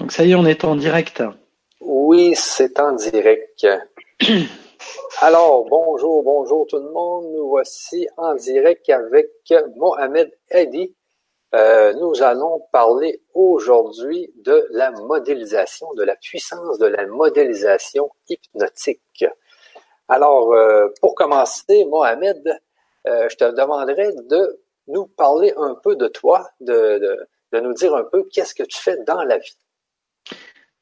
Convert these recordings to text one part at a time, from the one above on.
Donc ça y est, on est en direct. Oui, c'est en direct. Alors, bonjour, bonjour tout le monde. Nous voici en direct avec Mohamed Eddy. Euh, nous allons parler aujourd'hui de la modélisation, de la puissance de la modélisation hypnotique. Alors, euh, pour commencer, Mohamed, euh, je te demanderai de nous parler un peu de toi, de, de nous dire un peu qu'est-ce que tu fais dans la vie.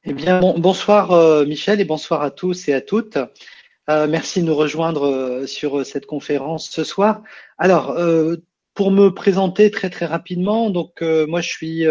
Eh bien, bonsoir euh, Michel et bonsoir à tous et à toutes. Euh, merci de nous rejoindre euh, sur cette conférence ce soir. Alors, pour me présenter très très rapidement, donc moi je suis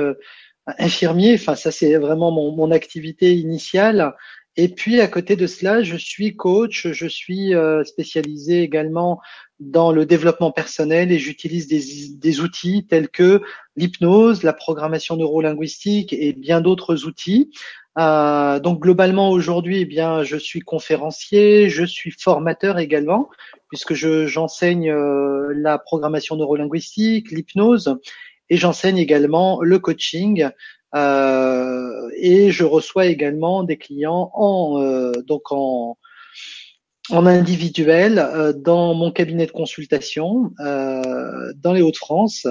infirmier, enfin ça c'est vraiment mon, mon, activité initiale. Et puis à côté de cela, je suis coach, je suis spécialisé également dans le développement personnel et j'utilise des, des, outils tels que l'hypnose, la programmation neurolinguistique et bien d'autres outils. Euh, donc globalement aujourd'hui, eh bien, je suis conférencier, je suis formateur également, puisque je, j'enseigne euh, la programmation neurolinguistique, l'hypnose, et j'enseigne également le coaching. Euh, et je reçois également des clients en euh, donc en en individuel euh, dans mon cabinet de consultation dans les Hauts-de-France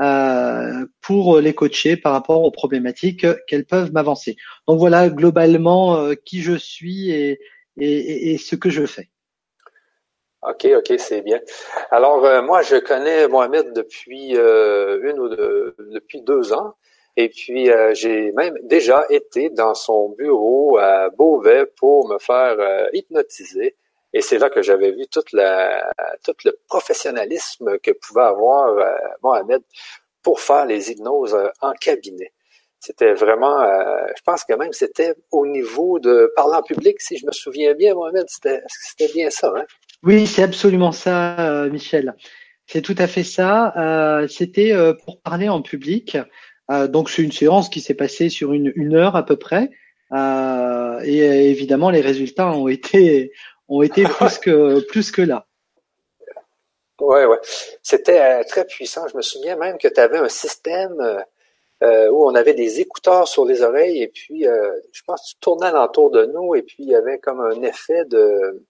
euh, pour les coacher par rapport aux problématiques qu'elles peuvent m'avancer. Donc voilà globalement euh, qui je suis et, et, et, ce que je fais. Ok, ok, c'est bien. Alors euh, moi, je connais Mohamed depuis une ou deux, depuis deux ans, et puis j'ai même déjà été dans son bureau à Beauvais pour me faire hypnotiser. Et c'est là que j'avais vu toute la, tout le professionnalisme que pouvait avoir euh, Mohamed pour faire les hypnoses euh, en cabinet. C'était vraiment, euh, je pense que même c'était au niveau de parler en public, si je me souviens bien, Mohamed, c'était, c'était bien ça, hein? Oui, c'est absolument ça, Michel. C'est tout à fait ça. c'était pour parler en public. donc c'est une séance qui s'est passée sur une, une heure à peu près. et évidemment, les résultats ont été ont été plus que plus que là. Ouais, ouais. C'était euh, très puissant. Je me souviens même que tu avais un système euh, euh, où on avait des écouteurs sur les oreilles et puis je pense que tu tournais alentour de nous et puis il y avait comme un effet de.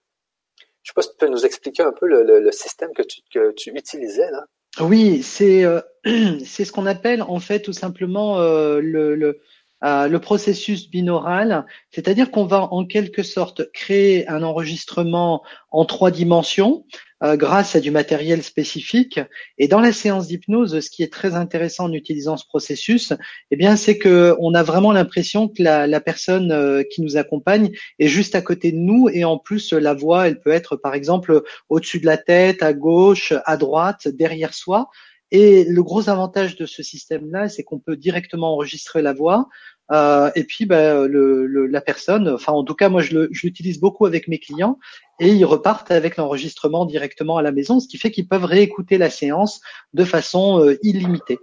Je sais pas si tu peux nous expliquer un peu le, système que tu, que tu utilisais là. Oui, c'est c'est ce qu'on appelle en fait tout simplement le, le euh, le processus binaural, c'est-à-dire qu'on va en quelque sorte créer un enregistrement en trois dimensions euh, grâce à du matériel spécifique. Et dans la séance d'hypnose, ce qui est très intéressant en utilisant ce processus, eh bien, c'est que on a vraiment l'impression que la, personne euh, qui nous accompagne est juste à côté de nous et en plus la voix, elle peut être par exemple au-dessus de la tête, à gauche, à droite, derrière soi. Et le gros avantage de ce système-là, c'est qu'on peut directement enregistrer la voix. Euh, et puis, ben, le, le, la personne, enfin en tout cas, moi je l'utilise beaucoup avec mes clients et ils repartent avec l'enregistrement directement à la maison, ce qui fait qu'ils peuvent réécouter la séance de façon euh, illimitée.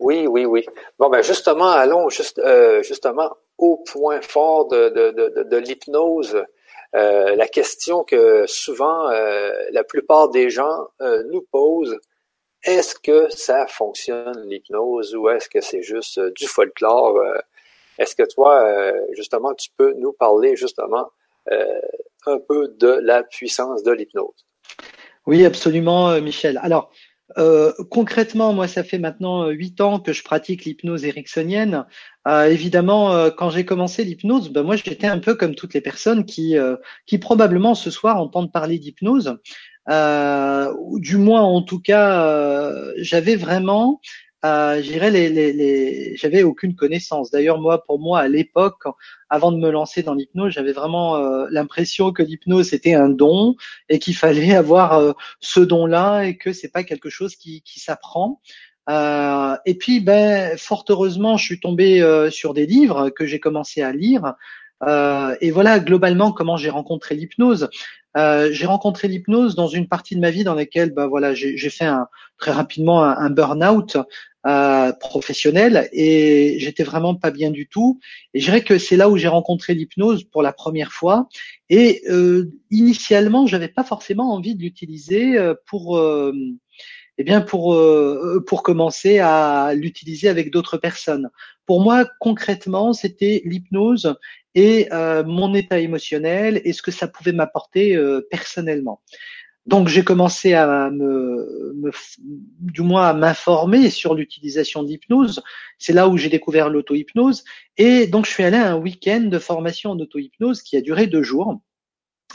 Oui, oui, oui. Bon, ben justement, allons juste, euh, justement au point fort de, de, de, de l'hypnose. Euh, la question que souvent euh, la plupart des gens euh, nous posent, est-ce que ça fonctionne l'hypnose ou est-ce que c'est juste euh, du folklore? Euh? Est-ce que toi, euh, justement, tu peux nous parler justement un peu de la puissance de l'hypnose? Oui, absolument, Michel. Alors, concrètement, moi, ça fait maintenant huit ans que je pratique l'hypnose ericksonienne. évidemment, quand j'ai commencé l'hypnose, ben moi, j'étais un peu comme toutes les personnes qui, qui probablement ce soir entendent parler d'hypnose euh, du moins en tout cas, euh, j'avais vraiment, euh, j'irais les, les, les j'avais aucune connaissance. D'ailleurs, moi, pour moi, à l'époque, avant de me lancer dans l'hypnose, j'avais vraiment euh, l'impression que l'hypnose c'était un don et qu'il fallait avoir euh, ce don-là et que c'est pas quelque chose qui, qui s'apprend. Euh, et puis, ben, fort heureusement, je suis tombé sur des livres que j'ai commencé à lire. Et voilà globalement comment j'ai rencontré l'hypnose. Euh, j'ai rencontré l'hypnose dans une partie de ma vie dans laquelle, bah voilà, j'ai fait un, très rapidement un, burn-out euh, professionnel et j'étais vraiment pas bien du tout. Et je dirais que c'est là où j'ai rencontré l'hypnose pour la première fois. Et euh, initialement, j'avais pas forcément envie de l'utiliser euh, pour eh bien pour euh, pour commencer à l'utiliser avec d'autres personnes. Pour moi, concrètement, c'était l'hypnose et euh, mon état émotionnel et ce que ça pouvait m'apporter euh, personnellement. Donc j'ai commencé à me, me, du moins à m'informer sur l'utilisation d'hypnose. C'est là où j'ai découvert l'auto-hypnose. Et donc je suis allé à un week-end de formation en auto-hypnose qui a duré deux jours.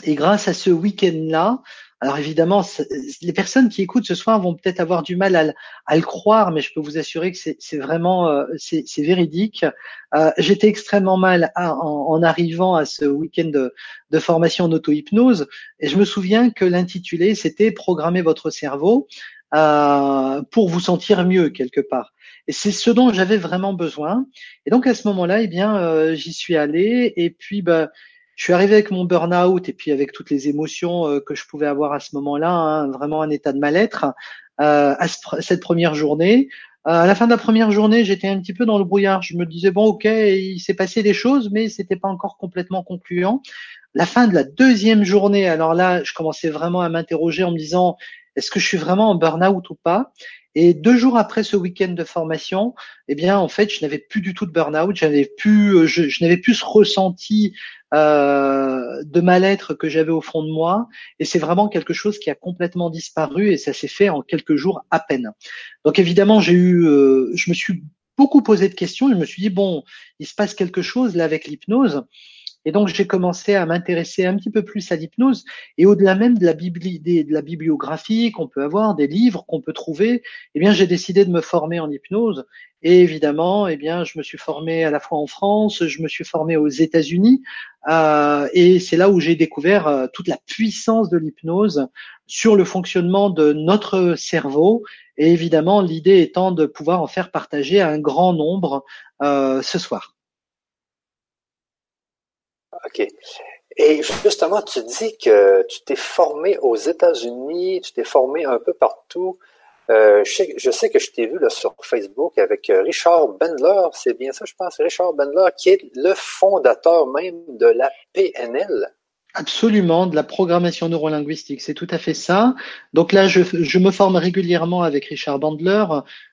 Et grâce à ce week-end-là, alors évidemment, les personnes qui écoutent ce soir vont peut-être avoir du mal à, le croire, mais je peux vous assurer que c'est vraiment euh, c'est véridique. Euh, j'étais extrêmement mal en, arrivant à ce week-end de, formation en auto-hypnose, et je me souviens que l'intitulé c'était programmer votre cerveau euh, pour vous sentir mieux quelque part. Et c'est ce dont j'avais vraiment besoin. Et donc à ce moment-là, eh bien, j'y suis allé, et puis bah je suis arrivé avec mon burn-out et puis avec toutes les émotions euh, que je pouvais avoir à ce moment-là, hein, vraiment un état de mal-être euh, à cette première journée. Euh, à la fin de la première journée, j'étais un petit peu dans le brouillard. Je me disais bon, ok, il s'est passé des choses, mais c'était pas encore complètement concluant. La fin de la deuxième journée, alors là, je commençais vraiment à m'interroger en me disant est-ce que je suis vraiment en burn-out ou pas? Et deux jours après ce week-end de formation, eh bien, en fait, je n'avais plus du tout de burn-out. J'avais plus, je, je n'avais plus ce ressenti euh, de mal-être que j'avais au fond de moi. Et c'est vraiment quelque chose qui a complètement disparu et ça s'est fait en quelques jours à peine. Donc évidemment, j'ai eu, euh, je me suis beaucoup posé de questions. Je me suis dit bon, il se passe quelque chose là avec l'hypnose. Et donc j'ai commencé à m'intéresser un petit peu plus à l'hypnose et au-delà même de la, de la bibliographie qu'on peut avoir, des livres qu'on peut trouver, eh bien j'ai décidé de me former en hypnose. Et évidemment, eh bien je me suis formé à la fois en France, je me suis formé aux États-Unis, euh, et c'est là où j'ai découvert euh, toute la puissance de l'hypnose sur le fonctionnement de notre cerveau. Et évidemment, l'idée étant de pouvoir en faire partager à un grand nombre euh, ce soir. OK. Et justement, tu dis que tu t'es formé aux États-Unis, tu t'es formé un peu partout. Euh, je, sais, que je t'ai vu là, sur Facebook avec euh, Richard Bendler, c'est bien ça, je pense, Richard Bendler, qui est le fondateur même de la PNL. Absolument, de la programmation neurolinguistique, c'est tout à fait ça. Donc là, je, me forme régulièrement avec Richard Bandler.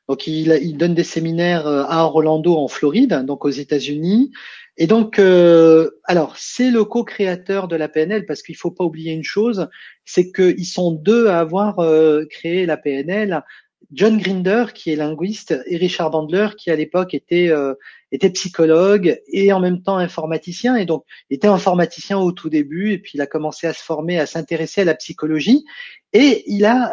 Donc il, il donne des séminaires euh, à Orlando en Floride, donc aux États-Unis. Et donc, euh, alors, c'est le co-créateur de la PNL parce qu'il faut pas oublier une chose, c'est qu'ils sont deux à avoir euh, créé la PNL. John Grinder, qui est linguiste, et Richard Bandler, qui à l'époque était euh, était psychologue et en même temps informaticien. Et donc, était informaticien au tout début, et puis il a commencé à se former, à s'intéresser à la psychologie. Et il a,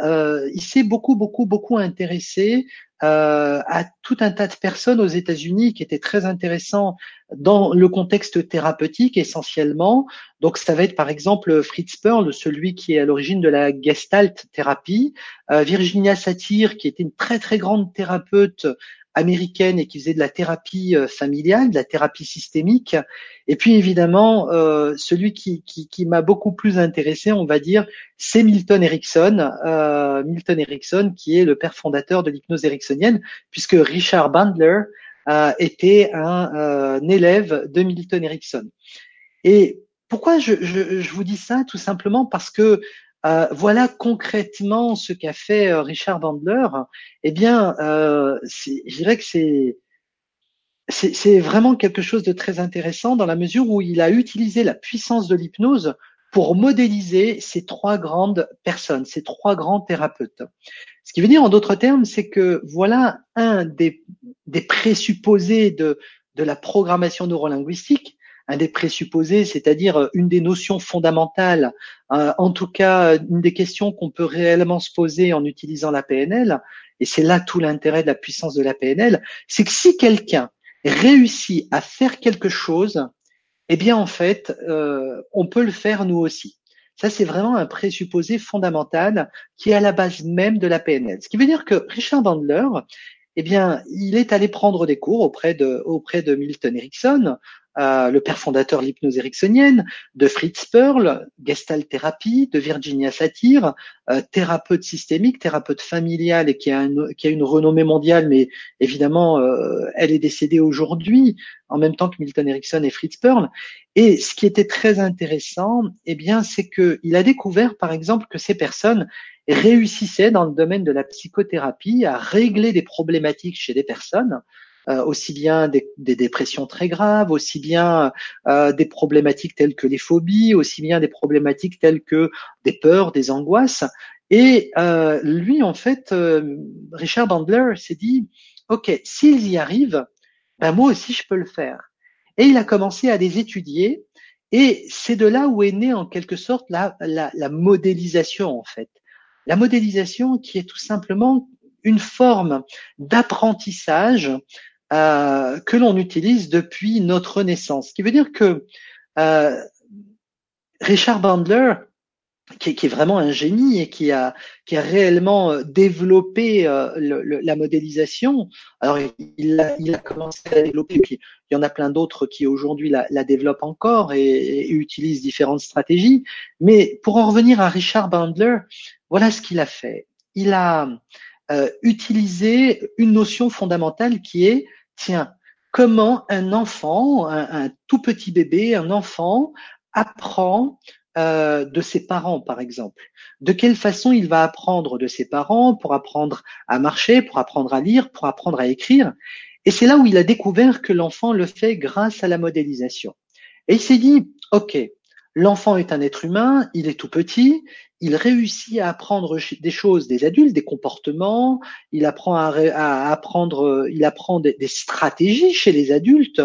il s'est beaucoup, beaucoup, beaucoup intéressé euh, à tout un tas de personnes aux États-Unis qui étaient très intéressants dans le contexte thérapeutique essentiellement. Donc ça va être par exemple Fritz Perl, celui qui est à l'origine de la Gestalt thérapie, euh, Virginia Satir qui était une très très grande thérapeute américaine et qui faisait de la thérapie euh, familiale, de la thérapie systémique. Et puis évidemment, euh, celui qui, m'a beaucoup plus intéressé, on va dire, c'est Milton Erickson. Euh, Milton Erickson, qui est le père fondateur de l'hypnose ericksonienne, puisque Richard Bandler était un, élève de Milton Erickson. Et pourquoi je, vous dis ça? Tout simplement parce que euh, voilà concrètement ce qu'a fait euh, Richard Bandler. Eh bien, euh, je dirais que c'est vraiment quelque chose de très intéressant dans la mesure où il a utilisé la puissance de l'hypnose pour modéliser ces trois grandes personnes, ces trois grands thérapeutes. Ce qui veut dire en d'autres termes, c'est que voilà un des, des présupposés de, de la programmation neurolinguistique, un des présupposés, c'est-à-dire euh, une des notions fondamentales, euh, en tout cas une des questions qu'on peut réellement se poser en utilisant la PNL, et c'est là tout l'intérêt de la puissance de la PNL, c'est que si quelqu'un réussit à faire quelque chose, eh bien en fait, euh, on peut le faire nous aussi. Ça, c'est vraiment un présupposé fondamental qui est à la base même de la PNL. Ce qui veut dire que Richard Bandler, eh bien, il est allé prendre des cours auprès de, auprès de Milton Erickson, le père fondateur de l'hypnose ericksonienne, de Fritz Perl, Gestalt thérapie, de Virginia Satir, euh, thérapeute systémique, thérapeute familiale et qui a, une, qui a une renommée mondiale, mais évidemment, euh, elle est décédée aujourd'hui, en même temps que Milton Erickson et Fritz Perl. Et ce qui était très intéressant, eh bien, c'est qu'il a découvert, par exemple, que ces personnes réussissaient dans le domaine de la psychothérapie à régler des problématiques chez des personnes euh, aussi bien des, dépressions très graves, aussi bien euh, des problématiques telles que les phobies, aussi bien des problématiques telles que des peurs, des angoisses. Et euh, lui, en fait, Richard Bandler s'est dit, OK, s'ils y arrivent, ben moi aussi je peux le faire. Et il a commencé à les étudier. Et c'est de là où est née en quelque sorte la, la, la modélisation en fait. La modélisation qui est tout simplement une forme d'apprentissage euh, que l'on utilise depuis notre naissance. Ce qui veut dire que euh, Richard Bandler, qui, est vraiment un génie et qui a, qui a réellement euh, développé euh, la modélisation. Alors, il a, il a, commencé à développer, puis il y en a plein d'autres qui aujourd'hui la, la, développent encore et, et, utilisent différentes stratégies. Mais pour en revenir à Richard Bandler, voilà ce qu'il a fait. Il a euh, utilisé une notion fondamentale qui est tiens, comment un enfant, un, tout petit bébé, un enfant apprend euh, de ses parents, par exemple? De quelle façon il va apprendre de ses parents pour apprendre à marcher, pour apprendre à lire, pour apprendre à écrire? Et c'est là où il a découvert que l'enfant le fait grâce à la modélisation. Et il s'est dit, OK, l'enfant est un être humain, il est tout petit, il réussit à apprendre des choses des adultes, des comportements, il apprend à, apprendre, il apprend des, stratégies chez les adultes.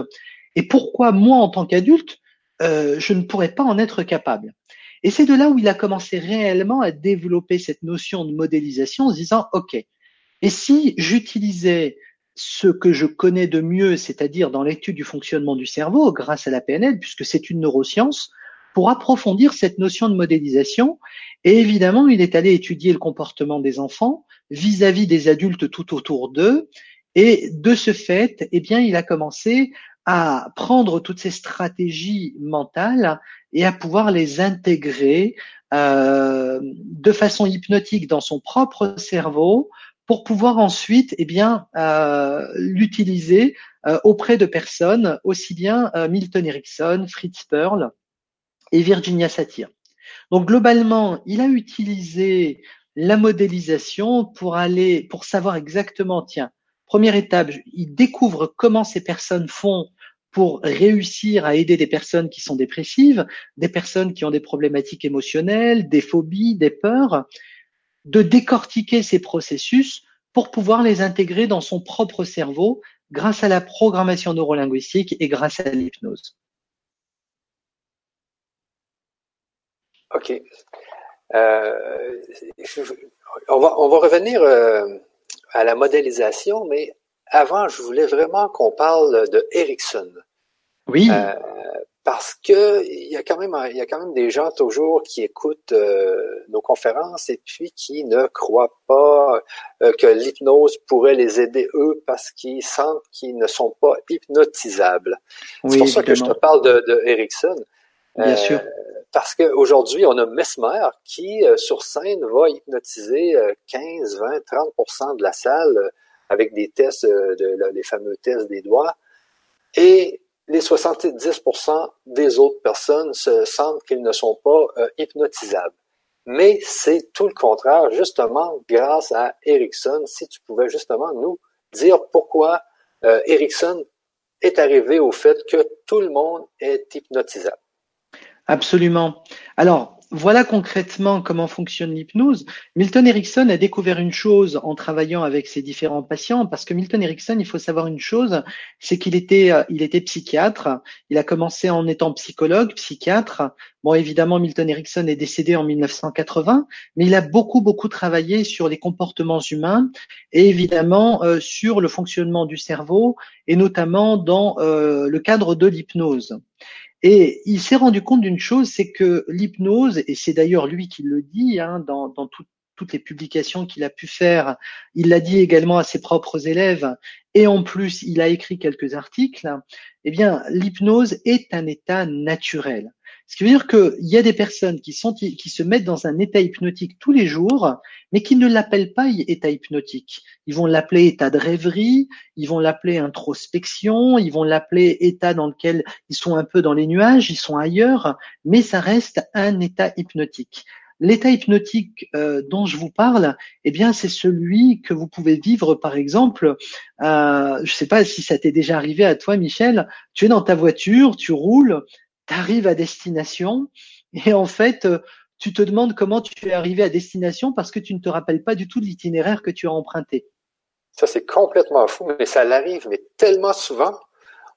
Et pourquoi moi, en tant qu'adulte, euh, je ne pourrais pas en être capable? Et c'est de là où il a commencé réellement à développer cette notion de modélisation en se disant, OK, et si j'utilisais ce que je connais de mieux, c'est-à-dire dans l'étude du fonctionnement du cerveau, grâce à la PNL, puisque c'est une neuroscience, pour approfondir cette notion de modélisation. Et évidemment, il est allé étudier le comportement des enfants vis-à-vis des adultes tout autour d'eux. Et de ce fait, eh bien, il a commencé à prendre toutes ces stratégies mentales et à pouvoir les intégrer euh, de façon hypnotique dans son propre cerveau pour pouvoir ensuite eh bien euh, l'utiliser euh, auprès de personnes aussi bien euh, Milton Erickson, Fritz Perl et Virginia Satir. Donc globalement, il a utilisé la modélisation pour aller, pour savoir exactement, tiens, première étape, il découvre comment ces personnes font pour réussir à aider des personnes qui sont dépressives, des personnes qui ont des problématiques émotionnelles, des phobies, des peurs, de décortiquer ces processus pour pouvoir les intégrer dans son propre cerveau grâce à la programmation neurolinguistique et grâce à l'hypnose. OK. Euh, on, va, on va revenir euh, à la modélisation, mais avant, je voulais vraiment qu'on parle de Ericsson. Oui. Euh, parce que il y a quand même il y a quand même des gens toujours qui écoutent euh, nos conférences et puis qui ne croient pas euh, que l'hypnose pourrait les aider eux parce qu'ils sentent qu'ils ne sont pas hypnotisables. c'est pour ça que je te parle de, de Erickson. Bien sûr parce qu'aujourd'hui, on a Mesmer qui, euh, sur scène, va hypnotiser 15, 20, 30% de la salle euh, avec des tests, euh, de, les fameux tests des doigts. Et les 70% des autres personnes se sentent qu'ils ne sont pas hypnotisables. Mais c'est tout le contraire, justement, grâce à Erickson. Si tu pouvais justement nous dire pourquoi Erickson est arrivé au fait que tout le monde est hypnotisable. Absolument. Alors, voilà concrètement comment fonctionne l'hypnose. Milton Erickson a découvert une chose en travaillant avec ses différents patients, parce que Milton Erickson, il faut savoir une chose, c'est qu'il était, euh, il était psychiatre. Il a commencé en étant psychologue, psychiatre. Bon, évidemment, Milton Erickson est décédé en 1980, mais il a beaucoup, beaucoup travaillé sur les comportements humains et évidemment euh, sur le fonctionnement du cerveau et notamment dans euh, le cadre de l'hypnose. Et il s'est rendu compte d'une chose, c'est que l'hypnose, et c'est d'ailleurs lui qui le dit hein, dans, toutes les publications qu'il a pu faire. Il l'a dit également à ses propres élèves et en plus il a écrit quelques articles. Eh bien, l'hypnose est un état naturel. Ce qui veut dire qu'il y a des personnes qui, se mettent dans un état hypnotique tous les jours, mais qui ne l'appellent pas état hypnotique. Ils vont l'appeler état de rêverie, ils vont l'appeler introspection, ils vont l'appeler état dans lequel ils sont un peu dans les nuages, ils sont ailleurs, mais ça reste un état hypnotique. L'état hypnotique euh, dont je vous parle, eh bien, c'est celui que vous pouvez vivre, par exemple. Euh, je ne sais pas si ça t'est déjà arrivé à toi, Michel. Tu es dans ta voiture, tu roules, tu arrives à destination et en fait, euh, tu te demandes comment tu es arrivé à destination parce que tu ne te rappelles pas du tout de l'itinéraire que tu as emprunté. Ça, c'est complètement fou, mais ça l'arrive, mais tellement souvent.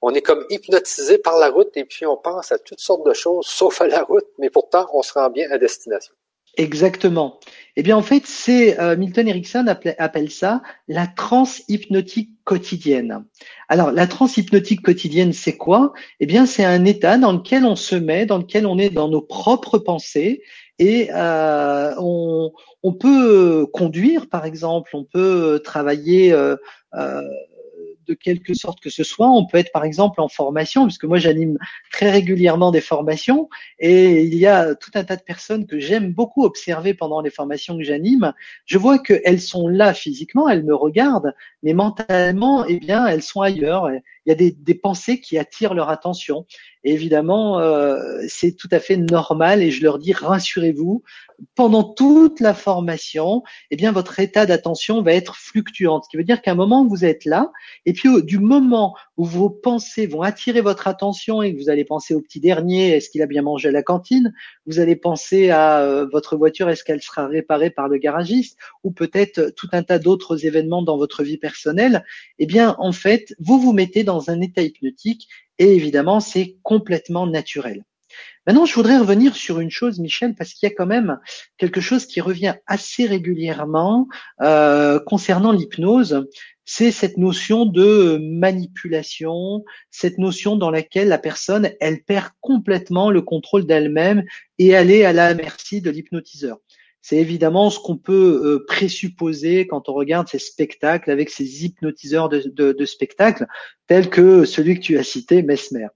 On est comme hypnotisé par la route et puis on pense à toutes sortes de choses sauf à la route, mais pourtant on se rend bien à destination. Exactement. Eh bien, en fait, c'est euh, Milton Erickson appelle, ça la transe hypnotique quotidienne. Alors, la transe hypnotique quotidienne, c'est quoi? Eh bien, c'est un état dans lequel on se met, dans lequel on est dans nos propres pensées et euh, on, on, peut conduire, par exemple, on peut travailler. Euh, euh de quelque sorte que ce soit. On peut être par exemple en formation, puisque moi j'anime très régulièrement des formations et il y a tout un tas de personnes que j'aime beaucoup observer pendant les formations que j'anime. Je vois qu'elles sont là physiquement, elles me regardent, mais mentalement, eh bien, elles sont ailleurs. Il y a des, pensées qui attirent leur attention. Évidemment, euh, c'est tout à fait normal et je leur dis rassurez-vous, pendant toute la formation, eh bien votre état d'attention va être fluctuant, ce qui veut dire qu'à un moment vous êtes là et puis du moment où vos pensées vont attirer votre attention et que vous allez penser au petit dernier, est-ce qu'il a bien mangé à la cantine Vous allez penser à euh, votre voiture, est-ce qu'elle sera réparée par le garagiste Ou peut-être tout un tas d'autres événements dans votre vie personnelle? Eh bien, en fait, vous vous mettez dans un état hypnotique et évidemment, c'est complètement naturel. Maintenant, je voudrais revenir sur une chose, Michel, parce qu'il y a quand même quelque chose qui revient assez régulièrement euh, concernant l'hypnose. C'est cette notion de manipulation, cette notion dans laquelle la personne, elle perd complètement le contrôle d'elle-même et elle est à la merci de l'hypnotiseur. C'est évidemment ce qu'on peut euh, présupposer quand on regarde ces spectacles avec ces hypnotiseurs de, de, de spectacles, tels que celui que tu as cité, Mesmer.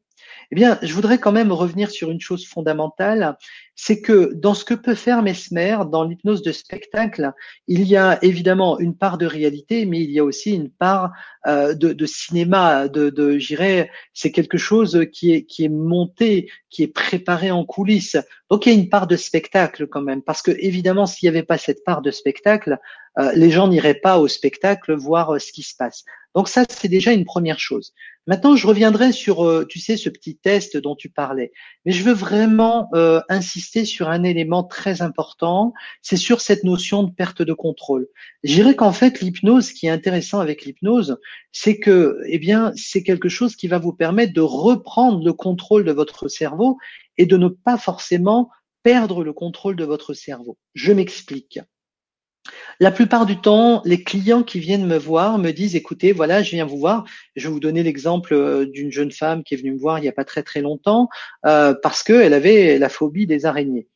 Eh bien, je voudrais quand même revenir sur une chose fondamentale, c'est que dans ce que peut faire Mesmer, dans l'hypnose de spectacle, il y a évidemment une part de réalité, mais il y a aussi une part euh, de, cinéma, de, de j'irais, c'est quelque chose qui est, qui est monté, qui est préparé en coulisses. Donc il y a une part de spectacle quand même, parce que évidemment, s'il n'y avait pas cette part de spectacle, euh, les gens n'iraient pas au spectacle voir euh, ce qui se passe. Donc ça, c'est déjà une première chose. Maintenant, je reviendrai sur, euh, tu sais, ce petit test dont tu parlais. Mais je veux vraiment euh, insister sur un élément très important, c'est sur cette notion de perte de contrôle. Je dirais qu'en fait, l'hypnose, ce qui est intéressant avec l'hypnose, c'est que, eh bien, c'est quelque chose qui va vous permettre de reprendre le contrôle de votre cerveau et de ne pas forcément perdre le contrôle de votre cerveau. Je m'explique. La plupart du temps, les clients qui viennent me voir me disent écoutez, voilà, je viens vous voir. Je vais vous donner l'exemple euh, d'une jeune femme qui est venue me voir il n'y a pas très très longtemps euh, parce qu'elle avait la phobie des araignées.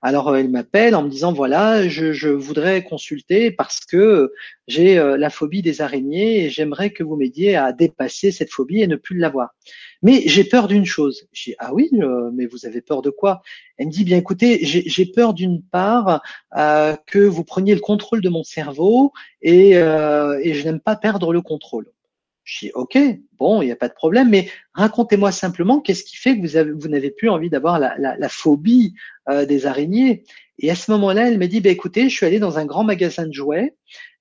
Alors elle m'appelle en me disant voilà, je, voudrais consulter parce que j'ai euh, la phobie des araignées et j'aimerais que vous m'aidiez à dépasser cette phobie et ne plus l'avoir. Mais j'ai peur d'une chose. Je dis ah oui, euh, mais vous avez peur de quoi? Elle me dit bien écoutez, j'ai peur d'une part euh, que vous preniez le contrôle de mon cerveau et je n'aime pas perdre le contrôle. Je dis ok, bon, il n'y a pas de problème, mais racontez-moi simplement qu'est-ce qui fait que vous avez, vous n'avez plus envie d'avoir la, phobie euh, des araignées. Et à ce moment-là, elle me dit, bah, écoutez, je suis allée dans un grand magasin de jouets,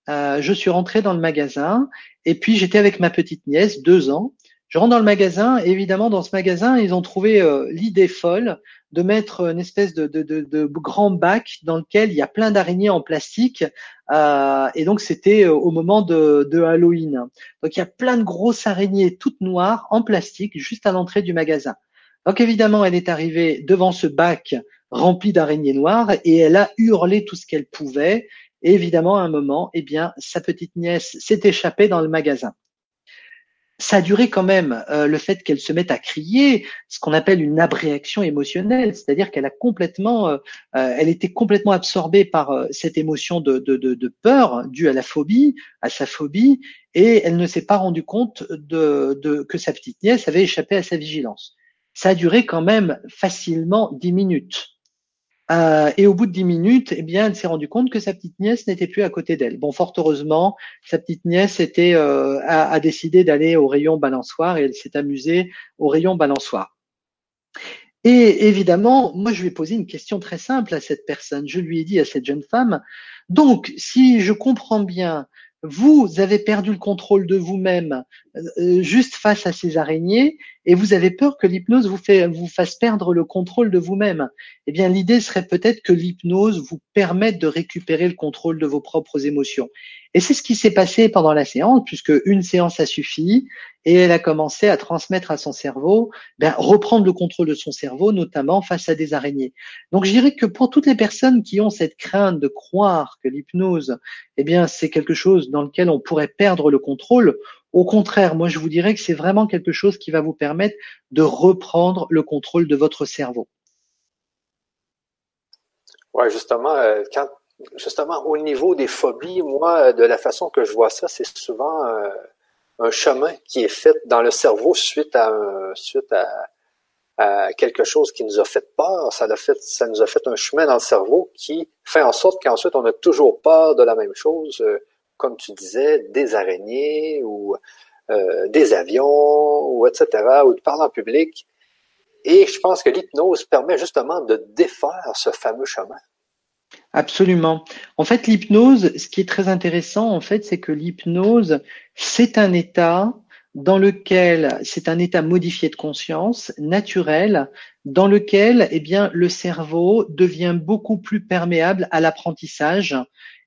euh, je suis rentrée dans le magasin, et puis j'étais avec ma petite nièce, deux ans. Je rentre dans le magasin, et évidemment, dans ce magasin, ils ont trouvé euh, l'idée folle de mettre une espèce de, grand bac dans lequel il y a plein d'araignées en plastique. Euh, et donc c'était euh, au moment de, de, Halloween. Donc il y a plein de grosses araignées toutes noires en plastique juste à l'entrée du magasin. Donc évidemment, elle est arrivée devant ce bac rempli d'araignées noires et elle a hurlé tout ce qu'elle pouvait. Et évidemment, à un moment, eh bien, sa petite nièce s'est échappée dans le magasin. Ça a duré quand même euh, le fait qu'elle se mette à crier, ce qu'on appelle une abréaction émotionnelle, c'est-à-dire qu'elle a complètement, euh, euh, elle était complètement absorbée par cette émotion de, peur due à la phobie, à sa phobie, et elle ne s'est pas rendue compte que sa petite nièce avait échappé à sa vigilance. Ça a duré quand même facilement dix minutes. Euh, et au bout de dix minutes, eh bien, elle s'est rendue compte que sa petite nièce n'était plus à côté d'elle. Bon, fort heureusement, sa petite nièce était euh, a, décidé d'aller au rayon balançoire et elle s'est amusée au rayon balançoire. Et évidemment, moi, je lui ai posé une question très simple à cette personne. Je lui ai dit à cette jeune femme, donc, si je comprends bien, vous avez perdu le contrôle de vous-même euh, juste face à ces araignées et vous avez peur que l'hypnose vous, fasse perdre le contrôle de vous-même. Eh bien, l'idée serait peut-être que l'hypnose vous permette de récupérer le contrôle de vos propres émotions. Et c'est ce qui s'est passé pendant la séance, puisque une séance a suffi, et elle a commencé à transmettre à son cerveau, ben, reprendre le contrôle de son cerveau, notamment face à des araignées. Donc je dirais que pour toutes les personnes qui ont cette crainte de croire que l'hypnose, eh bien, c'est quelque chose dans lequel on pourrait perdre le contrôle, au contraire, moi je vous dirais que c'est vraiment quelque chose qui va vous permettre de reprendre le contrôle de votre cerveau. Ouais, justement, euh, justement au niveau des phobies, moi, de la façon que je vois ça, c'est souvent euh, un chemin qui est fait dans le cerveau suite à suite à, quelque chose qui nous a fait peur. Ça nous a fait un chemin dans le cerveau qui fait en sorte qu'ensuite on a toujours peur de la même chose. Comme tu disais, des araignées ou euh, des avions, ou etc., ou de parler en public. Et je pense que l'hypnose permet justement de défaire ce fameux chemin. Absolument. En fait, l'hypnose, ce qui est très intéressant, en fait, c'est que l'hypnose, c'est un état dans lequel c'est un état modifié de conscience naturel dans lequel eh bien le cerveau devient beaucoup plus perméable à l'apprentissage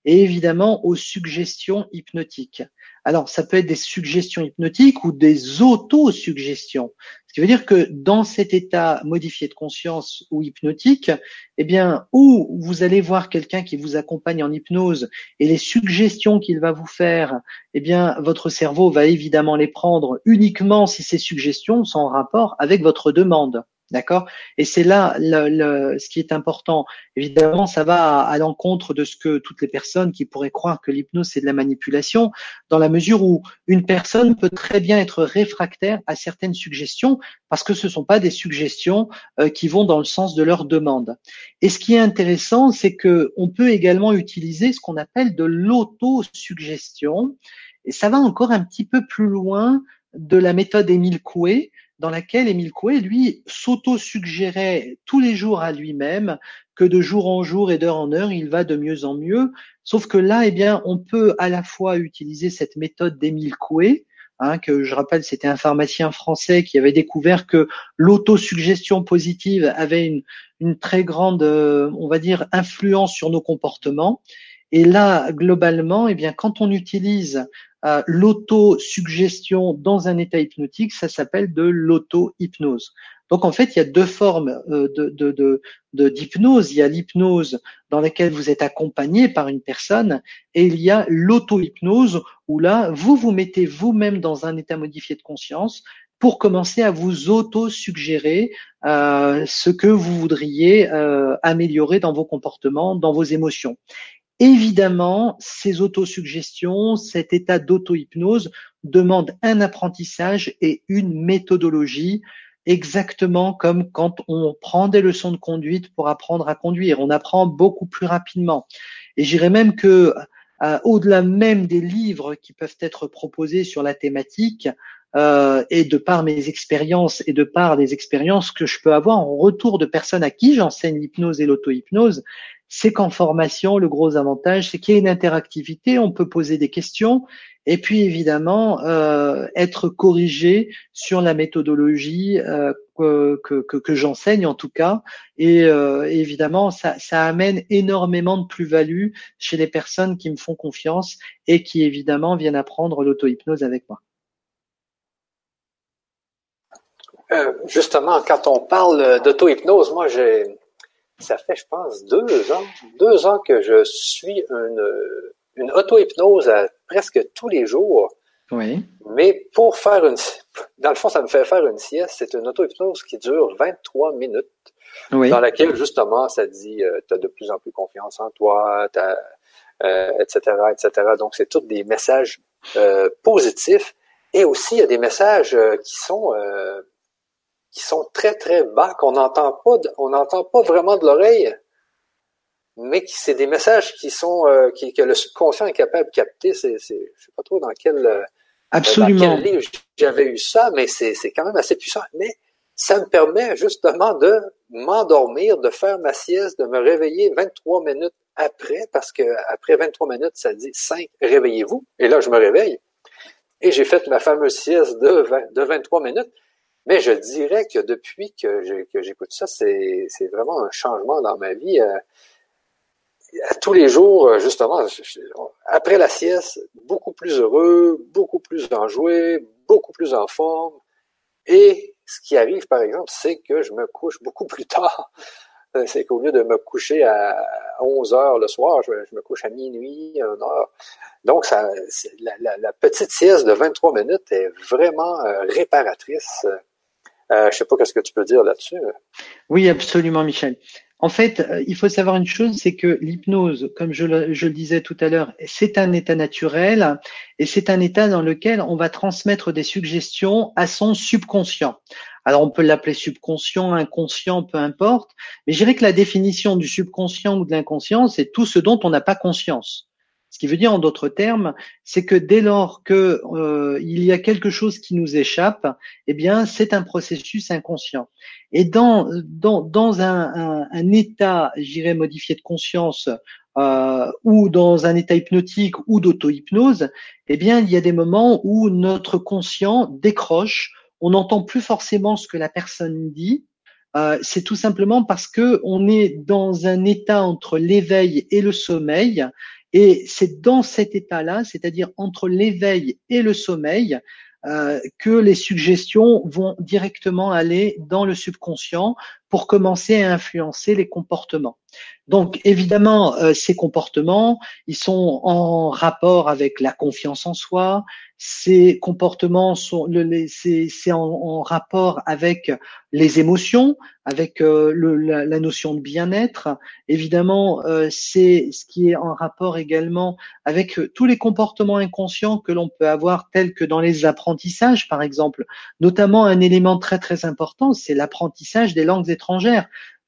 et évidemment aux suggestions hypnotiques. Alors, ça peut être des suggestions hypnotiques ou des autosuggestions. Ce qui veut dire que dans cet état modifié de conscience ou hypnotique, eh bien, où vous allez voir quelqu'un qui vous accompagne en hypnose et les suggestions qu'il va vous faire, eh bien, votre cerveau va évidemment les prendre uniquement si ces suggestions sont en rapport avec votre demande. D'accord? Et c'est là le, ce qui est important. Évidemment, ça va à, l'encontre de ce que toutes les personnes qui pourraient croire que l'hypnose c'est de la manipulation, dans la mesure où une personne peut très bien être réfractaire à certaines suggestions parce que ce ne sont pas des suggestions euh, qui vont dans le sens de leur demande. Et ce qui est intéressant, c'est que on peut également utiliser ce qu'on appelle de l'autosuggestion. Et ça va encore un petit peu plus loin de la méthode Émile Coué, dans laquelle Émile Coué, lui, s'auto-suggérait tous les jours à lui-même que de jour en jour et d'heure en heure, il va de mieux en mieux. Sauf que là, eh bien, on peut à la fois utiliser cette méthode d'Émile Coué, hein, que je rappelle, c'était un pharmacien français qui avait découvert que l'autosuggestion positive avait une, une très grande, euh, on va dire, influence sur nos comportements. Et là, globalement, eh bien, quand on utilise euh, l'autosuggestion dans un état hypnotique, ça s'appelle de l'auto-hypnose. Donc en fait, il y a deux formes euh, de, d'hypnose. il y a l'hypnose dans laquelle vous êtes accompagné par une personne et il y a l'auto-hypnose où là, vous vous mettez vous-même dans un état modifié de conscience pour commencer à vous auto-suggérer euh, ce que vous voudriez améliorer dans vos comportements, dans vos émotions. Évidemment, ces autosuggestions, cet état d'auto-hypnose demande un apprentissage et une méthodologie, exactement comme quand on prend des leçons de conduite pour apprendre à conduire. On apprend beaucoup plus rapidement. Et j'irais même que, euh, au-delà même des livres qui peuvent être proposés sur la thématique, euh, et de par mes expériences et de par les expériences que je peux avoir en retour de personnes à qui j'enseigne l'hypnose et l'auto-hypnose, c'est qu'en formation, le gros avantage, c'est qu'il y a une interactivité, on peut poser des questions, et puis évidemment euh, être corrigé sur la méthodologie euh, que, j'enseigne en tout cas. Et euh, évidemment, ça, ça amène énormément de plus-value chez les personnes qui me font confiance et qui évidemment viennent apprendre l'auto-hypnose avec moi. Euh, justement, quand on parle d'auto-hypnose, moi j'ai ça fait, je pense, deux ans, deux ans que je suis une, une auto-hypnose presque tous les jours. Oui. Mais pour faire une, dans le fond, ça me fait faire une sieste. C'est une auto-hypnose qui dure 23 minutes, dans laquelle justement ça dit, euh, tu as de plus en plus confiance en toi, euh, etc., etc. Donc c'est tous des messages euh, positifs. Et aussi, il y a des messages euh, qui sont euh, qui sont très très bas qu'on n'entend pas, on n'entend pas vraiment de l'oreille, mais qui c'est des messages qui sont qui, que le subconscient est capable de capter. C'est, c'est, je sais pas trop dans quel Absolument. j'avais eu ça, mais c'est, c'est quand même assez puissant. Mais ça me permet justement de m'endormir, de faire ma sieste, de me réveiller 23 minutes après, parce que après 23 minutes, ça dit 5, réveillez-vous. Et là, je me réveille. Et j'ai fait ma fameuse sieste de, de 23 minutes. Mais je dirais que depuis que, j'écoute ça, c'est, vraiment un changement dans ma vie. Euh, tous les jours, euh, justement, après la sieste, beaucoup plus heureux, beaucoup plus enjoué, beaucoup plus en forme. Et ce qui arrive, par exemple, c'est que je me couche beaucoup plus tard. Euh, c'est qu'au lieu de me coucher à 11 heures le soir, je, me couche à minuit, 1 heure. Donc, la, petite sieste de 23 minutes est vraiment réparatrice. Euh, je sais pas qu'est-ce que tu peux dire là-dessus. Oui, absolument, Michel. En fait, euh, il faut savoir une chose, c'est que l'hypnose, comme je le, je le, disais tout à l'heure, c'est un état naturel et c'est un état dans lequel on va transmettre des suggestions à son subconscient. Alors on peut l'appeler subconscient, inconscient, peu importe, mais je dirais que la définition du subconscient ou de l'inconscient, c'est tout ce dont on n'a pas conscience. Ce qui veut dire en d'autres termes, c'est que dès lors que euh, il y a quelque chose qui nous échappe, eh bien c'est un processus inconscient. Et dans dans, dans un, un, état, j'irais modifié de conscience euh, ou dans un état hypnotique ou d'auto-hypnose, eh bien il y a des moments où notre conscient décroche, on n'entend plus forcément ce que la personne dit. Euh, c'est tout simplement parce que on est dans un état entre l'éveil et le sommeil et c'est dans cet état-là, c'est-à-dire entre l'éveil et le sommeil, euh, que les suggestions vont directement aller dans le subconscient pour commencer à influencer les comportements. Donc évidemment, euh, ces comportements, ils sont en rapport avec la confiance en soi. Ces comportements sont, c'est en, en, rapport avec les émotions, avec euh, la, notion de bien-être. Évidemment, euh, c'est ce qui est en rapport également avec tous les comportements inconscients que l'on peut avoir, tels que dans les apprentissages, par exemple. Notamment, un élément très très important, c'est l'apprentissage des langues étrangères.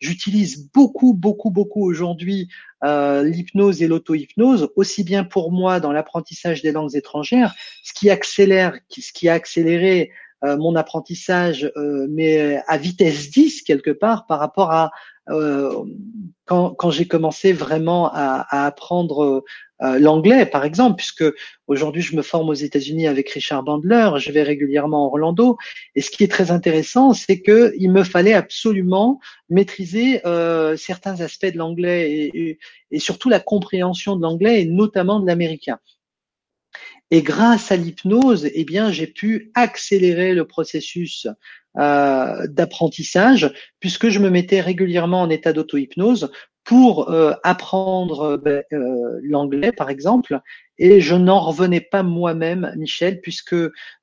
J'utilise beaucoup, beaucoup, beaucoup aujourd'hui euh, l'hypnose et l'auto-hypnose, aussi bien pour moi dans l'apprentissage des langues étrangères, ce qui accélère, ce qui a accéléré euh, mon apprentissage, euh, mais à vitesse 10 quelque part par rapport à euh, quand, quand j'ai commencé vraiment à, à apprendre euh, l'anglais, par exemple, puisque aujourd'hui je me forme aux États-Unis avec Richard Bandler, je vais régulièrement en Orlando, et ce qui est très intéressant, c'est que il me fallait absolument maîtriser euh, certains aspects de l'anglais et, et, surtout la compréhension de l'anglais et notamment de l'américain. Et grâce à l'hypnose, eh bien, j'ai pu accélérer le processus d'apprentissage puisque je me mettais régulièrement en état d'auto-hypnose pour euh, apprendre ben, euh, l'anglais, par exemple, et je n'en revenais pas moi-même, Michel, puisque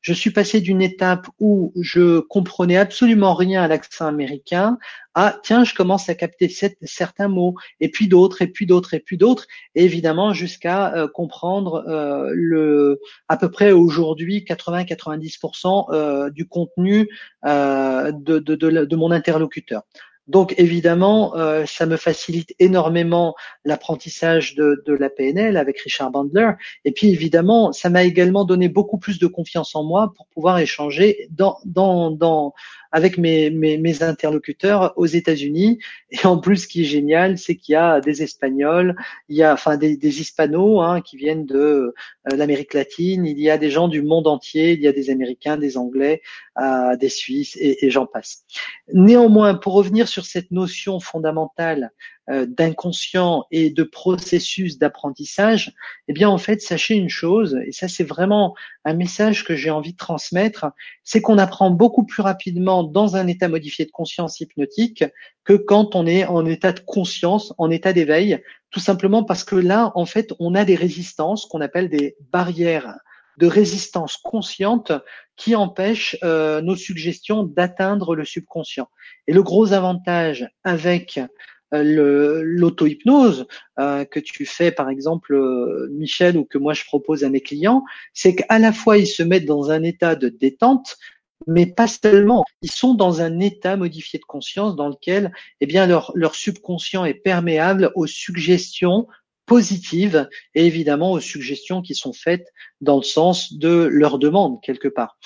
je suis passé d'une étape où je comprenais absolument rien à l'accent américain à tiens, je commence à capter certains mots, et puis d'autres, et puis d'autres, et puis d'autres, et évidemment jusqu'à euh, comprendre euh, le à peu près aujourd'hui 80-90% euh, du contenu de, de, de mon interlocuteur. Donc évidemment, euh, ça me facilite énormément l'apprentissage de, la PNL avec Richard Bandler. Et puis évidemment, ça m'a également donné beaucoup plus de confiance en moi pour pouvoir échanger dans, avec mes, mes, mes interlocuteurs aux États-Unis. Et en plus, ce qui est génial, c'est qu'il y a des Espagnols, il y a enfin des, des Hispanos hein, qui viennent de euh, l'Amérique latine, il y a des gens du monde entier, il y a des Américains, des Anglais, euh, des Suisses et, et j'en passe. Néanmoins, pour revenir sur cette notion fondamentale d'inconscient et de processus d'apprentissage, eh bien en fait, sachez une chose, et ça c'est vraiment un message que j'ai envie de transmettre, c'est qu'on apprend beaucoup plus rapidement dans un état modifié de conscience hypnotique que quand on est en état de conscience, en état d'éveil, tout simplement parce que là, en fait, on a des résistances qu'on appelle des barrières de résistance consciente qui empêche euh, nos suggestions d'atteindre le subconscient. Et le gros avantage avec euh, l'auto-hypnose euh, que tu fais par exemple Michel ou que moi je propose à mes clients, c'est qu'à la fois ils se mettent dans un état de détente, mais pas seulement. Ils sont dans un état modifié de conscience dans lequel, eh bien, leur, leur subconscient est perméable aux suggestions positives et évidemment aux suggestions qui sont faites dans le sens de leur demande quelque part.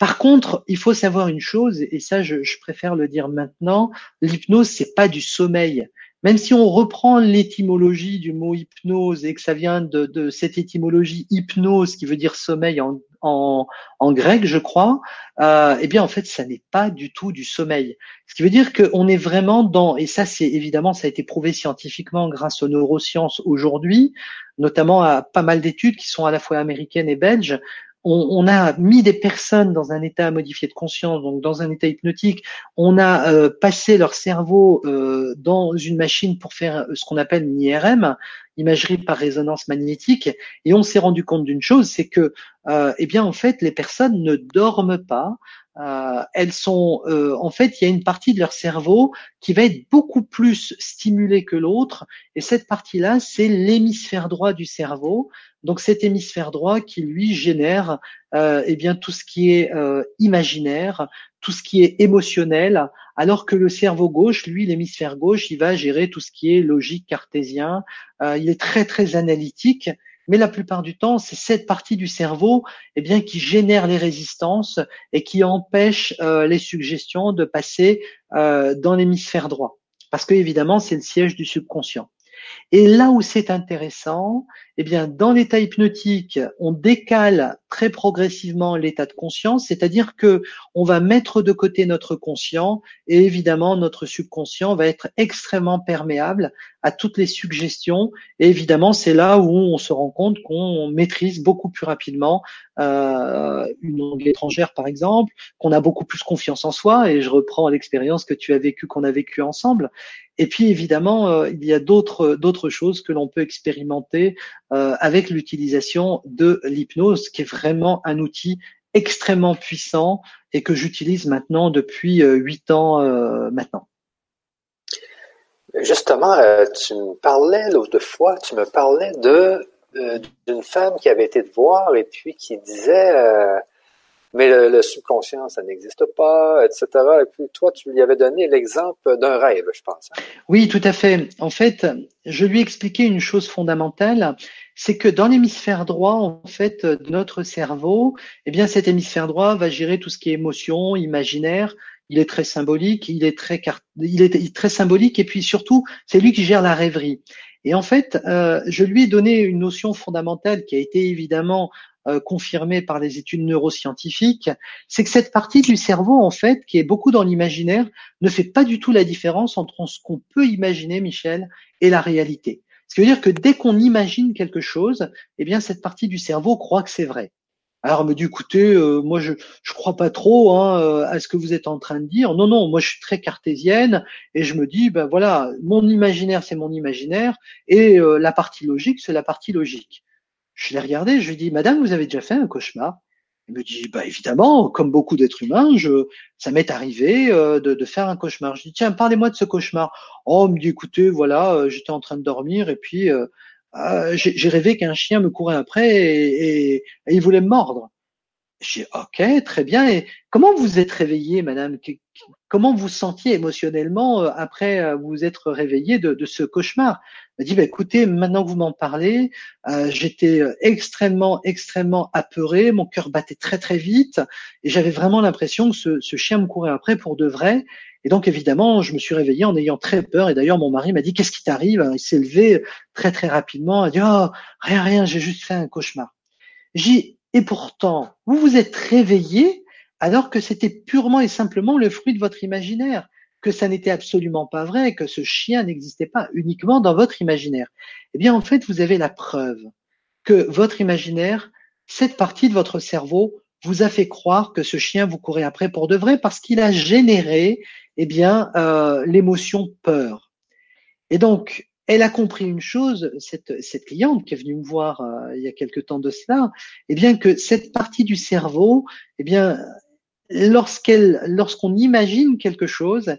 Par contre, il faut savoir une chose, et ça je, préfère le dire maintenant, l'hypnose c'est pas du sommeil. Même si on reprend l'étymologie du mot hypnose et que ça vient de, cette étymologie hypnose qui veut dire sommeil en grec, je crois, euh, eh bien en fait, ça n'est pas du tout du sommeil. Ce qui veut dire qu'on est vraiment dans, et ça c'est évidemment, ça a été prouvé scientifiquement grâce aux neurosciences aujourd'hui, notamment à pas mal d'études qui sont à la fois américaines et belges, on, a mis des personnes dans un état modifié de conscience, donc dans un état hypnotique. On a euh, passé leur cerveau euh, dans une machine pour faire ce qu'on appelle une IRM, imagerie par résonance magnétique, et on s'est rendu compte d'une chose, c'est que, euh, eh bien, en fait, les personnes ne dorment pas. Elles sont, en fait, il y a une partie de leur cerveau qui va être beaucoup plus stimulée que l'autre, et cette partie-là, c'est l'hémisphère droit du cerveau. Donc cet hémisphère droit qui lui génère euh, eh bien tout ce qui est euh, imaginaire, tout ce qui est émotionnel, alors que le cerveau gauche, lui, l'hémisphère gauche, il va gérer tout ce qui est logique cartésien. Euh, il est très très analytique, mais la plupart du temps, c'est cette partie du cerveau eh bien qui génère les résistances et qui empêche euh, les suggestions de passer euh, dans l'hémisphère droit, parce que évidemment, c'est le siège du subconscient. Et là où c'est intéressant, eh bien, dans l'état hypnotique, on décale très progressivement l'état de conscience, c'est-à-dire que on va mettre de côté notre conscient et évidemment notre subconscient va être extrêmement perméable à toutes les suggestions. Et évidemment, c'est là où on se rend compte qu'on maîtrise beaucoup plus rapidement euh, une langue étrangère, par exemple, qu'on a beaucoup plus confiance en soi. Et je reprends l'expérience que tu as vécue, qu'on a vécue ensemble. Et puis évidemment, euh, il y a d'autres choses que l'on peut expérimenter euh, avec l'utilisation de l'hypnose, qui est vraiment un outil extrêmement puissant et que j'utilise maintenant depuis huit ans maintenant. Justement, tu me parlais l'autre fois, tu me parlais de d'une femme qui avait été te voir et puis qui disait mais le, subconscient, ça n'existe pas, etc. Et puis toi, tu lui avais donné l'exemple d'un rêve, je pense. Hein. Oui, tout à fait. En fait, je lui ai expliqué une chose fondamentale, c'est que dans l'hémisphère droit, en fait, de notre cerveau, eh bien, cet hémisphère droit va gérer tout ce qui est émotion, imaginaire. Il est très symbolique, il est très, symbolique, et puis surtout, c'est lui qui gère la rêverie. Et en fait, euh, je lui ai donné une notion fondamentale qui a été évidemment euh, confirmé par les études neuroscientifiques, c'est que cette partie du cerveau, en fait, qui est beaucoup dans l'imaginaire, ne fait pas du tout la différence entre ce qu'on peut imaginer, Michel, et la réalité. Ce qui veut dire que dès qu'on imagine quelque chose, eh bien, cette partie du cerveau croit que c'est vrai. Alors, me dit, écoutez, euh, moi, je je crois pas trop hein, euh, à ce que vous êtes en train de dire. Non, non, moi, je suis très cartésienne et je me dis, ben voilà, mon imaginaire, c'est mon imaginaire et la partie logique, c'est la partie logique. Je l'ai regardé, je lui dit, Madame, vous avez déjà fait un cauchemar Elle me dit, bah évidemment, comme beaucoup d'êtres humains, je, ça m'est arrivé euh, de, de, faire un cauchemar. Je dis, tiens, parlez-moi de ce cauchemar. Oh, elle me dit, écoutez, voilà, euh, j'étais en train de dormir et puis euh, j'ai rêvé qu'un chien me courait après et, il voulait me mordre. J'ai ok, très bien. Et comment vous êtes réveillée, madame? Comment vous sentiez émotionnellement après vous être réveillée de, ce cauchemar? M'a dit bah, écoutez, maintenant que vous m'en parlez, euh, j'étais euh, extrêmement, extrêmement apeuré, mon cœur battait très très vite et j'avais vraiment l'impression que ce, ce, chien me courait après pour de vrai. Et donc évidemment, je me suis réveillé en ayant très peur. Et d'ailleurs, mon mari m'a dit qu'est-ce qui t'arrive? Il s'est levé très très rapidement. Il a dit oh rien rien, j'ai juste fait un cauchemar. J'ai et pourtant, vous vous êtes réveillé alors que c'était purement et simplement le fruit de votre imaginaire que ça n'était absolument pas vrai, que ce chien n'existait pas uniquement dans votre imaginaire. Eh bien, en fait, vous avez la preuve que votre imaginaire, cette partie de votre cerveau, vous a fait croire que ce chien vous courait après pour de vrai parce qu'il a généré, eh bien, euh, l'émotion peur. Et donc, elle a compris une chose, cette, cette cliente qui est venue me voir euh, il y a quelque temps de cela, eh bien que cette partie du cerveau, eh bien lorsqu'elle, lorsqu'on imagine quelque chose,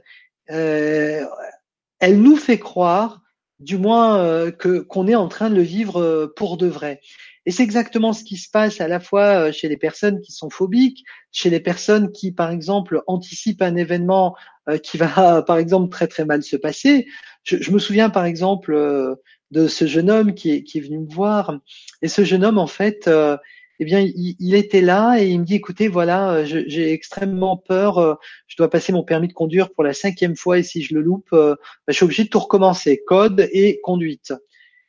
euh, elle nous fait croire, du moins euh, que qu'on est en train de le vivre euh, pour de vrai. Et c'est exactement ce qui se passe à la fois euh, chez les personnes qui sont phobiques, chez les personnes qui, par exemple, anticipent un événement euh, qui va, par exemple, très très mal se passer. Je, me souviens, par exemple, euh, de ce jeune homme qui est, venu me voir. Et ce jeune homme, en fait, eh bien, il, était là et il me dit, écoutez, voilà, j'ai extrêmement peur. je dois passer mon permis de conduire pour la cinquième fois et si je le loupe, bah, je suis obligé de tout recommencer, code et conduite.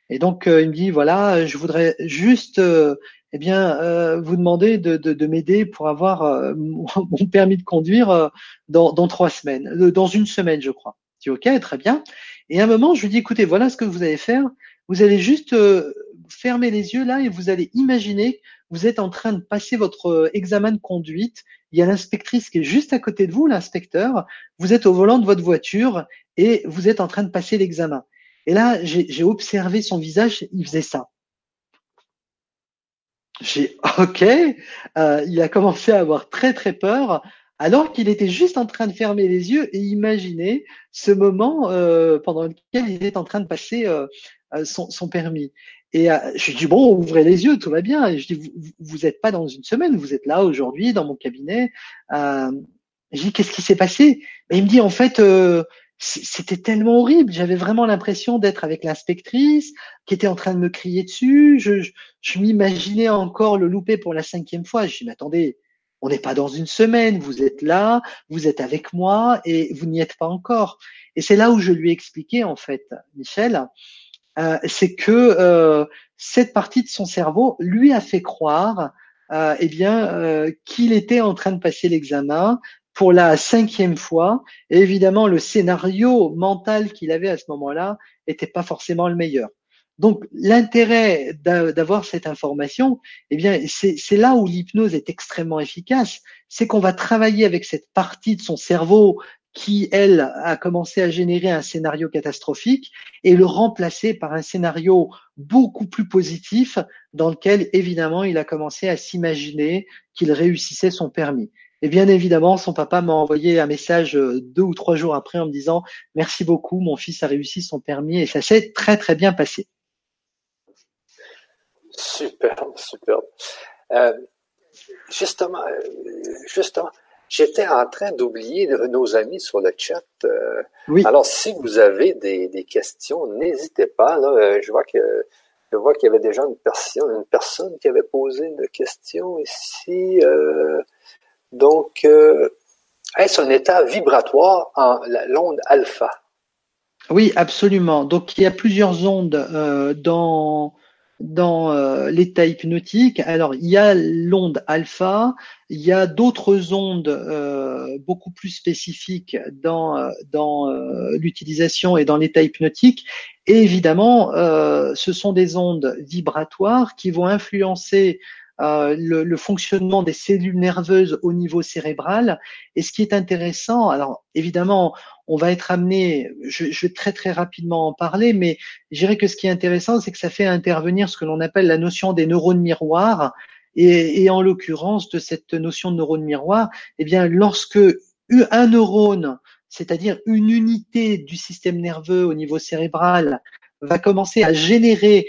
Et donc euh, il me dit voilà, je voudrais juste euh, eh bien euh, vous demander de, de, de m'aider pour avoir mon permis de conduire dans, dans, trois semaines, dans une semaine je crois. Je dis ok très bien. Et à un moment je lui dis écoutez voilà ce que vous allez faire. Vous allez juste fermer les yeux là et vous allez imaginer vous êtes en train de passer votre examen de conduite. Il y a l'inspectrice qui est juste à côté de vous, l'inspecteur. Vous êtes au volant de votre voiture et vous êtes en train de passer l'examen. Et là, j'ai observé son visage, il faisait ça. J'ai OK. Euh, il a commencé à avoir très très peur, alors qu'il était juste en train de fermer les yeux et imaginer ce moment euh, pendant lequel il est en train de passer euh, euh son, son, permis. Et euh, je lui dis bon, ouvrez les yeux, tout va bien. Et je dis vous n'êtes pas dans une semaine, vous êtes là aujourd'hui dans mon cabinet. Euh, je dis qu'est-ce qui s'est passé? Et il me dit en fait c'était tellement horrible. J'avais vraiment l'impression d'être avec l'inspectrice qui était en train de me crier dessus. Je, je, m'imaginais encore le louper pour la cinquième fois. Je dis, mais attendez, on n'est pas dans une semaine. Vous êtes là, vous êtes avec moi et vous n'y êtes pas encore. Et c'est là où je lui ai expliqué, en fait, Michel, euh, c'est que euh, cette partie de son cerveau lui a fait croire euh, eh bien, euh, qu'il était en train de passer l'examen, pour la cinquième fois. Évidemment, le scénario mental qu'il avait à ce moment-là n'était pas forcément le meilleur. Donc, l'intérêt d'avoir cette information, eh bien, c'est là où l'hypnose est extrêmement efficace. C'est qu'on va travailler avec cette partie de son cerveau qui, elle, a commencé à générer un scénario catastrophique et le remplacer par un scénario beaucoup plus positif dans lequel, évidemment, il a commencé à s'imaginer qu'il réussissait son permis. Et bien évidemment, son papa m'a envoyé un message euh, deux ou trois jours après en me disant merci beaucoup, mon fils a réussi son permis et ça s'est très très bien passé. Superbe, superbe. Euh, justement, euh, justement, j'étais en train d'oublier nos amis sur le chat. oui. Alors, si vous avez des, questions, n'hésitez pas. Là, je vois que je vois qu'il y avait déjà une personne, une personne qui avait posé une question ici. Donc, euh, est-ce un état vibratoire l'onde alpha? Oui, absolument. Donc, il y a plusieurs ondes euh, dans dans euh, l'état hypnotique. Alors, il y a l'onde alpha, il y a d'autres ondes beaucoup plus spécifiques dans dans l'utilisation et dans l'état hypnotique. Et évidemment, ce sont des ondes vibratoires qui vont influencer euh, le, fonctionnement des cellules nerveuses au niveau cérébral. Et ce qui est intéressant, alors évidemment, on va être amené, je, vais très très rapidement en parler, mais je dirais que ce qui est intéressant, c'est que ça fait intervenir ce que l'on appelle la notion des neurones miroirs. Et, et en l'occurrence de cette notion de neurone miroir, eh bien, lorsque un neurone, c'est-à-dire une unité du système nerveux au niveau cérébral, va commencer à générer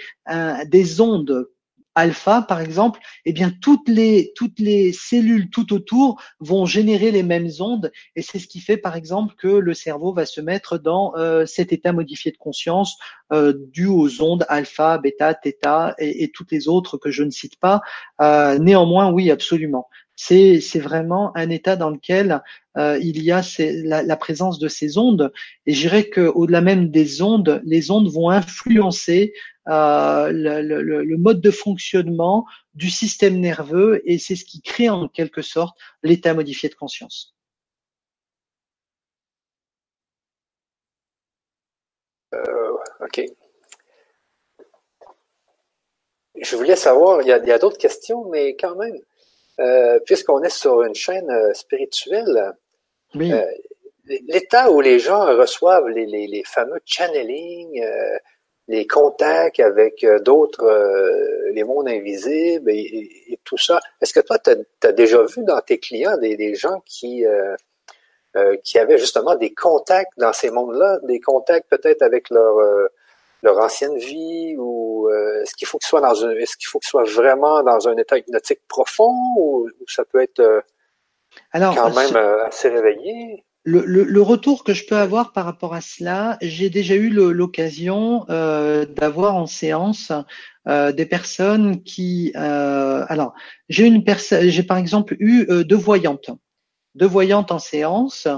des ondes alpha, par exemple, eh bien toutes les toutes les cellules tout autour vont générer les mêmes ondes, et c'est ce qui fait, par exemple, que le cerveau va se mettre dans euh, cet état modifié de conscience euh, dû aux ondes alpha, bêta, theta et, toutes les autres que je ne cite pas. Euh, néanmoins, oui, absolument. C'est vraiment un état dans lequel il y a la, la, présence de ces ondes, et je dirais qu'au-delà même des ondes, les ondes vont influencer euh, le, le, le, mode de fonctionnement du système nerveux et c'est ce qui crée en quelque sorte l'état modifié de conscience. Euh, ok. Je voulais savoir, il y a, a d'autres questions, mais quand même, euh, puisqu'on est sur une chaîne spirituelle, oui. L'état où les gens reçoivent les, les, les fameux channeling, les contacts avec d'autres, les mondes invisibles et, tout ça. Est-ce que toi, tu as, déjà vu dans tes clients des, des gens qui qui avaient justement des contacts dans ces mondes-là, des contacts peut-être avec leur leur ancienne vie ou est-ce qu'il faut que soit dans un est-ce qu'il faut que ce soit vraiment dans un état hypnotique profond ou, ou ça peut être alors, quand même euh, assez réveillé? Le, le, retour que je peux avoir par rapport à cela, j'ai déjà eu l'occasion euh, d'avoir en séance euh, des personnes qui, euh, alors, j'ai une personne, j'ai par exemple eu deux voyantes, deux voyantes en séance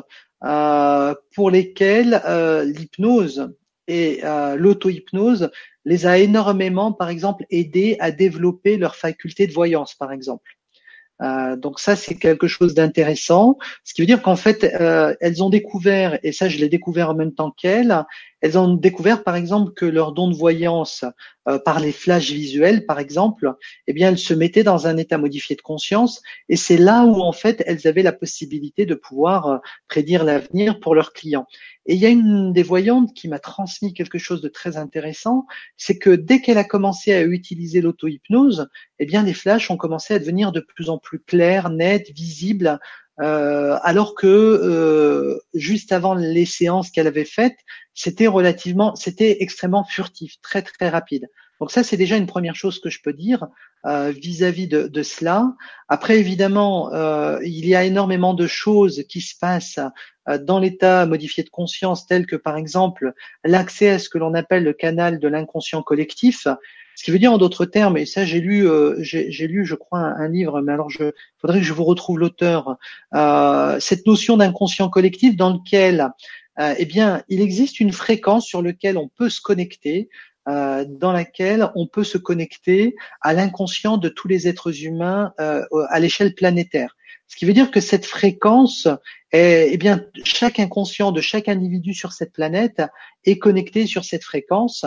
pour lesquelles l'hypnose et l'auto-hypnose les a énormément, par exemple, aidées à développer leur faculté de voyance, par exemple. Euh, donc ça, c'est quelque chose d'intéressant. Ce qui veut dire qu'en fait, euh, elles ont découvert, et ça, je l'ai découvert en même temps qu'elles, elles ont découvert, par exemple, que leur don de voyance euh, par les flashs visuels, par exemple, eh bien, elles se mettaient dans un état modifié de conscience, et c'est là où, en fait, elles avaient la possibilité de pouvoir prédire l'avenir pour leurs clients. Et il y a une des voyantes qui m'a transmis quelque chose de très intéressant, c'est que dès qu'elle a commencé à utiliser l'auto-hypnose, eh bien les flashs ont commencé à devenir de plus en plus clairs, nets, visibles, euh, alors que euh, juste avant les séances qu'elle avait faites, c'était relativement, c'était extrêmement furtif, très très rapide. Donc ça, c'est déjà une première chose que je peux dire euh, vis-à-vis de, cela. Après, évidemment, il y a énormément de choses qui se passent dans l'état modifié de conscience, tel que par exemple l'accès à ce que l'on appelle le canal de l'inconscient collectif. Ce qui veut dire en d'autres termes, et ça j'ai lu, j'ai lu, je crois, un, livre, mais alors je faudrait que je vous retrouve l'auteur. cette notion d'inconscient collectif dans lequel eh bien, il existe une fréquence sur laquelle on peut se connecter, euh, dans laquelle on peut se connecter à l'inconscient de tous les êtres humains euh, à l'échelle planétaire. Ce qui veut dire que cette fréquence, est, eh bien, chaque inconscient de chaque individu sur cette planète est connecté sur cette fréquence.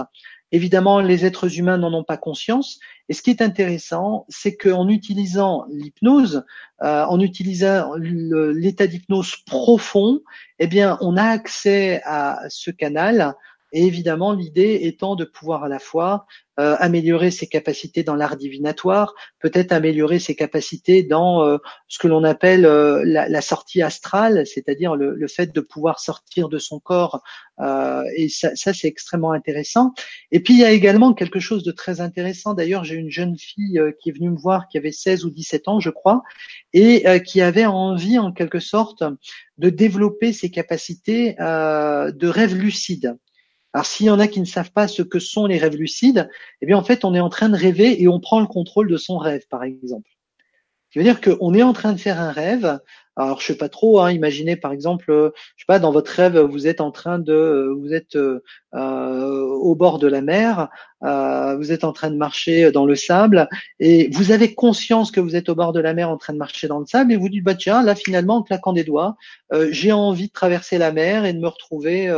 Évidemment, les êtres humains n'en ont pas conscience. Et ce qui est intéressant, c'est qu'en utilisant l'hypnose, euh, en utilisant l'état d'hypnose profond, eh bien, on a accès à ce canal et évidemment, l'idée étant de pouvoir à la fois euh, améliorer ses capacités dans l'art divinatoire, peut-être améliorer ses capacités dans euh, ce que l'on appelle euh, la, sortie astrale, c'est-à-dire le, fait de pouvoir sortir de son corps. et ça, ça c'est extrêmement intéressant. Et puis, il y a également quelque chose de très intéressant. D'ailleurs, j'ai une jeune fille qui est venue me voir, qui avait 16 ou 17 ans, je crois, et qui avait envie, en quelque sorte, de développer ses capacités de rêve lucide. Alors s'il y en a qui ne savent pas ce que sont les rêves lucides, eh bien en fait on est en train de rêver et on prend le contrôle de son rêve, par exemple. Ce qui veut dire qu'on est en train de faire un rêve. Alors je sais pas trop. Hein, imaginez par exemple, euh, je sais pas, dans votre rêve, vous êtes en train de, euh, vous êtes euh, au bord de la mer, vous êtes en train de marcher dans le sable et vous avez conscience que vous êtes au bord de la mer en train de marcher dans le sable et vous dites bah tiens là finalement en claquant des doigts, j'ai envie de traverser la mer et de me retrouver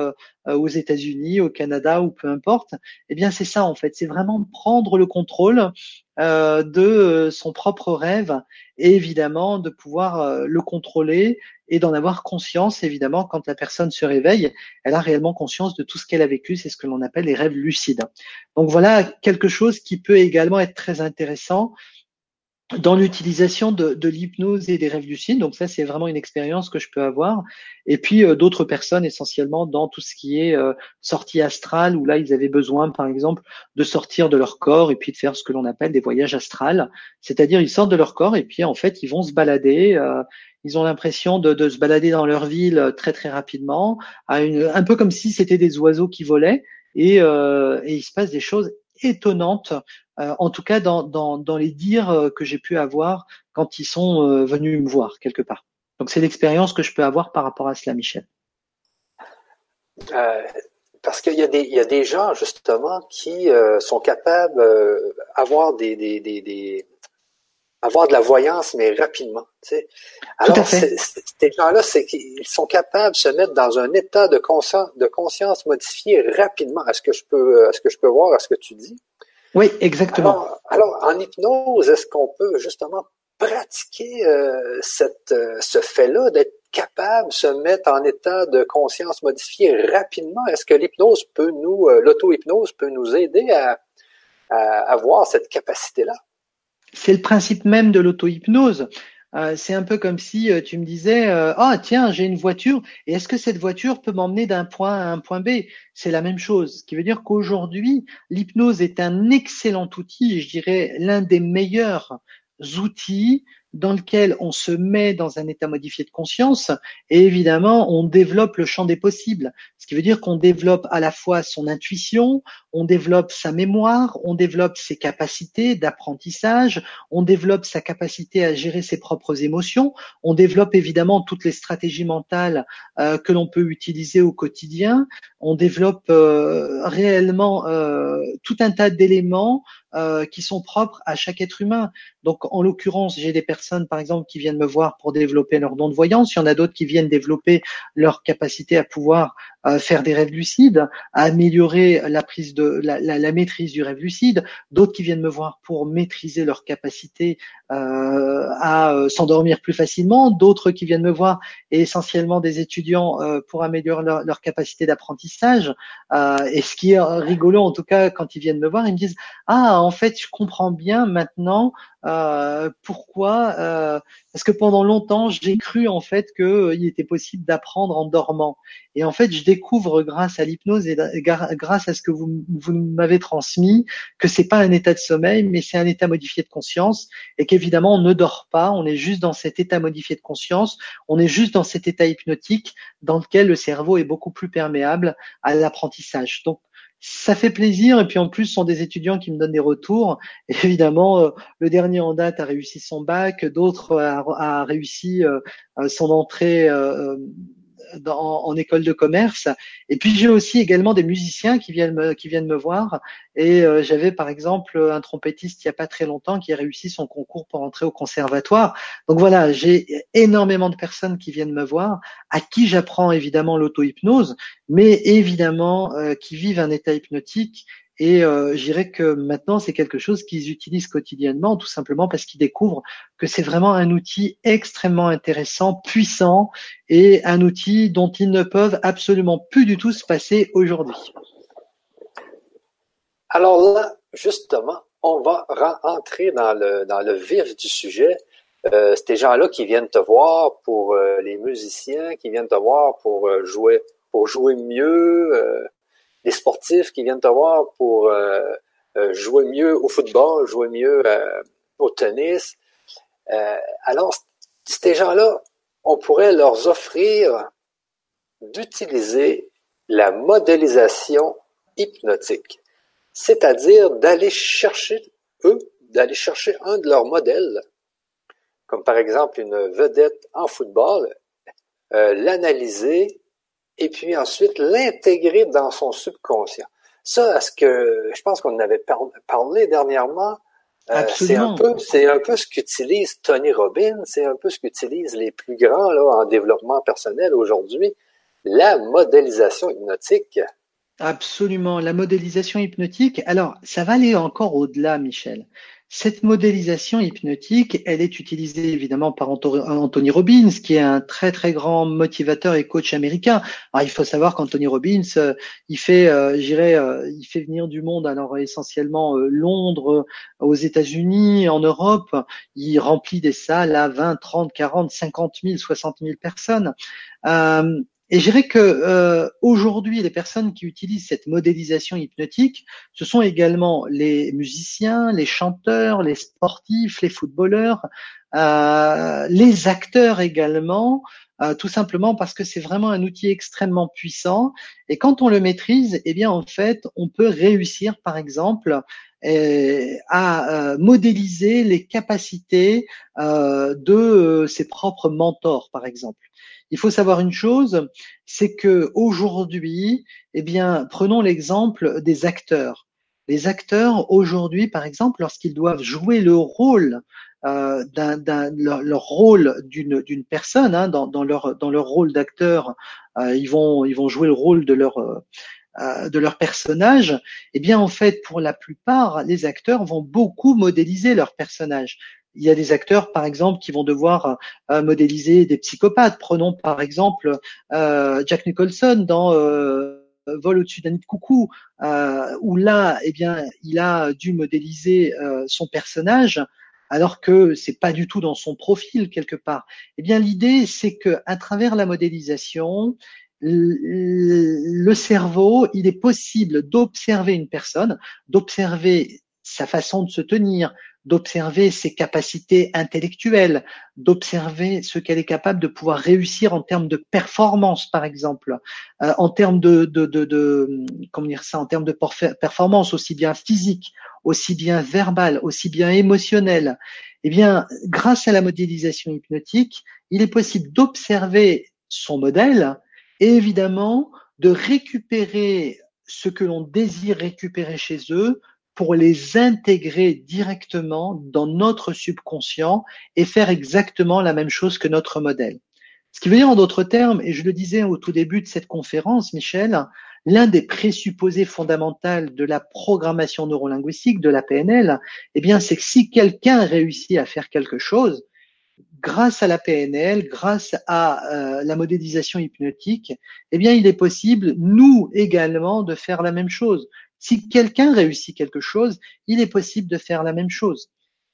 aux États-Unis, au Canada ou peu importe. Eh bien c'est ça en fait, c'est vraiment prendre le contrôle de son propre rêve et évidemment de pouvoir euh, le contrôler et d'en avoir conscience évidemment quand la personne se réveille, elle a réellement conscience de tout ce qu'elle a vécu, c'est ce que l'on appelle les rêves lucides. Donc voilà quelque chose qui peut également être très intéressant dans l'utilisation de, de l'hypnose et des rêves lucides. Donc ça, c'est vraiment une expérience que je peux avoir. Et puis euh, d'autres personnes, essentiellement dans tout ce qui est euh, sortie astrale, où là, ils avaient besoin, par exemple, de sortir de leur corps et puis de faire ce que l'on appelle des voyages astrales. C'est-à-dire, ils sortent de leur corps et puis en fait, ils vont se balader. Euh, ils ont l'impression de, de, se balader dans leur ville très très rapidement, à une, un peu comme si c'était des oiseaux qui volaient. Et, et il se passe des choses étonnantes euh, en tout cas dans, dans, les dires euh, que j'ai pu avoir quand ils sont euh, venus me voir quelque part. Donc c'est l'expérience que je peux avoir par rapport à cela, Michel. parce qu'il y, a des, y a des gens justement qui sont capables d'avoir des, des, des, avoir de la voyance, mais rapidement. Tu sais. Alors, ces gens-là, c'est qu'ils sont capables de se mettre dans un état de conscience, de conscience modifié rapidement. Est-ce que je peux, est-ce que je peux voir ce que tu dis? Oui, exactement. Alors, en hypnose, est-ce qu'on peut justement pratiquer euh, cette, euh, ce fait-là d'être capables, se mettent en état de conscience modifié rapidement? Est-ce que l'hypnose peut nous, euh, l'auto-hypnose peut nous aider à, à avoir cette capacité-là? C'est le principe même de l'auto-hypnose. Euh, c'est un peu comme si euh, tu me disais euh, ah tiens j'ai une voiture et est-ce que cette voiture peut m'emmener d'un point à un point B? C'est la même chose. Ce qui veut dire qu'aujourd'hui l'hypnose est un excellent outil, je dirais l'un des meilleurs outils dans lequel on se met dans un état modifié de conscience et évidemment on développe le champ des possibles. Ce qui veut dire qu'on développe à la fois son intuition, on développe sa mémoire, on développe ses capacités d'apprentissage, on développe sa capacité à gérer ses propres émotions, on développe évidemment toutes les stratégies mentales euh, que l'on peut utiliser au quotidien, on développe euh, réellement euh, tout un tas d'éléments qui sont propres à chaque être humain. Donc, en l'occurrence, j'ai des personnes, par exemple, qui viennent me voir pour développer leur don de voyance. Il y en a d'autres qui viennent développer leur capacité à pouvoir euh, faire des rêves lucides, améliorer la prise de la, la, la maîtrise du rêve lucide. D'autres qui viennent me voir pour maîtriser leur capacité euh, à euh, s'endormir plus facilement. D'autres qui viennent me voir, et essentiellement des étudiants, pour améliorer leur, leur capacité d'apprentissage. et ce qui est rigolo, en tout cas, quand ils viennent me voir, ils me disent ah en fait, je comprends bien maintenant euh, pourquoi euh, Parce que pendant longtemps, j'ai cru en fait qu'il euh, était possible d'apprendre en dormant. Et en fait, je découvre grâce à l'hypnose et grâce à ce que vous, vous m'avez transmis que c'est pas un état de sommeil, mais c'est un état modifié de conscience, et qu'évidemment on ne dort pas, on est juste dans cet état modifié de conscience, on est juste dans cet état hypnotique dans lequel le cerveau est beaucoup plus perméable à l'apprentissage. Donc ça fait plaisir et puis en plus ce sont des étudiants qui me donnent des retours. Et évidemment, euh, le dernier en date a réussi son bac, d'autres a, réussi euh, son entrée euh, dans, en école de commerce. Et puis j'ai aussi également des musiciens qui viennent me, qui viennent me voir. Et euh, j'avais par exemple un trompettiste il y a pas très longtemps qui a réussi son concours pour entrer au conservatoire. Donc voilà, j'ai énormément de personnes qui viennent me voir, à qui j'apprends évidemment l'auto-hypnose, mais évidemment euh, qui vivent un état hypnotique et euh, je dirais que maintenant, c'est quelque chose qu'ils utilisent quotidiennement, tout simplement parce qu'ils découvrent que c'est vraiment un outil extrêmement intéressant, puissant, et un outil dont ils ne peuvent absolument plus du tout se passer aujourd'hui. Alors là, justement, on va rentrer dans le, dans le vif du sujet. Euh, ces gens-là qui viennent te voir pour euh, les musiciens, qui viennent te voir pour euh, jouer pour jouer mieux, les sportifs qui viennent te voir pour euh, euh, jouer mieux au football, jouer mieux euh, au tennis. alors, ces gens-là, on pourrait leur offrir d'utiliser la modélisation hypnotique, c'est-à-dire d'aller chercher, eux, d'aller chercher un de leurs modèles, comme par exemple une vedette en football, l'analyser et puis ensuite l'intégrer dans son subconscient. Ça, est-ce que je pense qu'on en avait parlé dernièrement. Euh, c'est un peu, c'est un peu ce qu'utilise Tony Robbins, c'est un peu ce qu'utilisent les plus grands là en développement personnel aujourd'hui, la modélisation hypnotique. Absolument, la modélisation hypnotique. Alors, ça va aller encore au-delà, Michel. Cette modélisation hypnotique, elle est utilisée évidemment par Anthony Robbins, qui est un très très grand motivateur et coach américain. Alors, il faut savoir qu'Anthony Robbins, euh, il fait, euh, euh, il fait venir du monde, alors essentiellement Londres, aux États-Unis, en Europe. Il remplit des salles à 20, 30, 40, 50 000, 60 000 personnes. Et je dirais que euh, aujourd'hui, les personnes qui utilisent cette modélisation hypnotique, ce sont également les musiciens, les chanteurs, les sportifs, les footballeurs, euh, les acteurs également, euh, tout simplement parce que c'est vraiment un outil extrêmement puissant. Et quand on le maîtrise, eh bien en fait, on peut réussir, par exemple, euh, à modéliser les capacités de ses propres mentors, par exemple. Il faut savoir une chose, c'est que aujourd'hui, eh bien, prenons l'exemple des acteurs. Les acteurs aujourd'hui, par exemple, lorsqu'ils doivent jouer le rôle euh, d'un, leur, rôle d'une, d'une personne, hein, dans, dans, leur, dans leur rôle d'acteur, euh, ils vont ils vont jouer le rôle de leur euh, de leur personnage. Eh bien, en fait, pour la plupart, les acteurs vont beaucoup modéliser leur personnage il y a des acteurs, par exemple, qui vont devoir euh, modéliser des psychopathes. Prenons par exemple euh, Jack Nicholson dans euh, Vol au-dessus d'un nid de coucou, où là, eh bien, il a dû modéliser son personnage alors que c'est pas du tout dans son profil quelque part. Eh bien, l'idée, c'est que à travers la modélisation, le cerveau, il est possible d'observer une personne, d'observer sa façon de se tenir, d'observer ses capacités intellectuelles, d'observer ce qu'elle est capable de pouvoir réussir en termes de performance, par exemple, euh, en termes de, de, comment dire ça, en termes de performance aussi bien physique, aussi bien verbale, aussi bien émotionnelle. Eh bien, grâce à la modélisation hypnotique, il est possible d'observer son modèle et évidemment de récupérer ce que l'on désire récupérer chez eux pour les intégrer directement dans notre subconscient et faire exactement la même chose que notre modèle. Ce qui veut dire en d'autres termes, et je le disais au tout début de cette conférence, Michel, l'un des présupposés fondamentaux de la programmation neurolinguistique, de la PNL, eh bien, c'est que si quelqu'un réussit à faire quelque chose, grâce à la PNL, grâce à euh, la modélisation hypnotique, eh bien, il est possible, nous également, de faire la même chose. Si quelqu'un réussit quelque chose, il est possible de faire la même chose.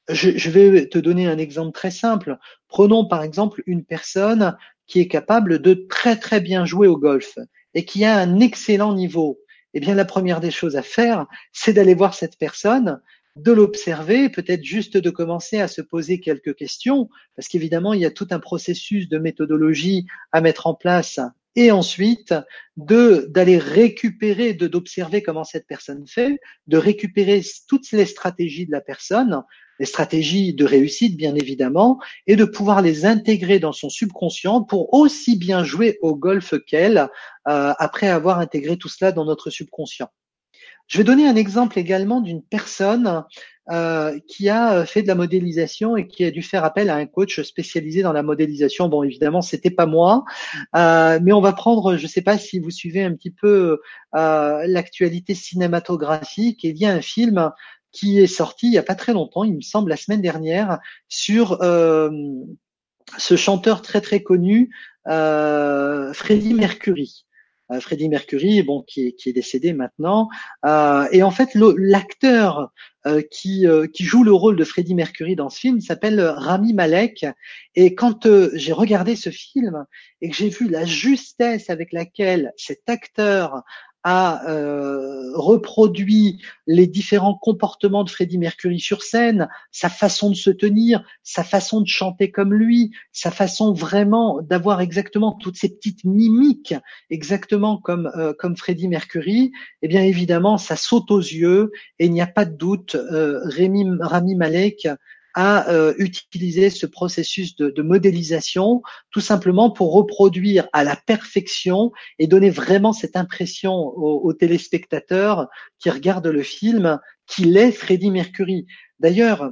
Je, vais te donner un exemple très simple. Prenons par exemple une personne qui est capable de très très bien jouer au golf et qui a un excellent niveau. Eh bien, la première des choses à faire, c'est d'aller voir cette personne, de l'observer, peut-être juste de commencer à se poser quelques questions, parce qu'évidemment, il y a tout un processus de méthodologie à mettre en place et ensuite de d'aller récupérer, de d'observer comment cette personne fait, de récupérer toutes les stratégies de la personne, les stratégies de réussite bien évidemment, et de pouvoir les intégrer dans son subconscient pour aussi bien jouer au golf qu'elle euh, après avoir intégré tout cela dans notre subconscient. Je vais donner un exemple également d'une personne euh, qui a fait de la modélisation et qui a dû faire appel à un coach spécialisé dans la modélisation. Bon, évidemment, c'était pas moi, euh, mais on va prendre, je sais pas si vous suivez un petit peu euh, l'actualité cinématographique. Il y a un film qui est sorti il y a pas très longtemps, il me semble la semaine dernière, sur ce chanteur très très connu, Freddie Mercury. Euh, Freddie Mercury, bon, qui est, qui est décédé maintenant. Euh, et en fait, l'acteur euh, qui, qui joue le rôle de Freddie Mercury dans ce film s'appelle Rami Malek. Et quand j'ai regardé ce film et que j'ai vu la justesse avec laquelle cet acteur a euh, reproduit les différents comportements de Freddie Mercury sur scène, sa façon de se tenir, sa façon de chanter comme lui, sa façon vraiment d'avoir exactement toutes ces petites mimiques, exactement comme euh, comme Freddie Mercury, eh bien évidemment ça saute aux yeux et il n'y a pas de doute, euh, Rémi, Rami Malek à euh, utiliser ce processus de, de, modélisation tout simplement pour reproduire à la perfection et donner vraiment cette impression aux, téléspectateurs qui regardent le film qu'il est Freddie Mercury. D'ailleurs,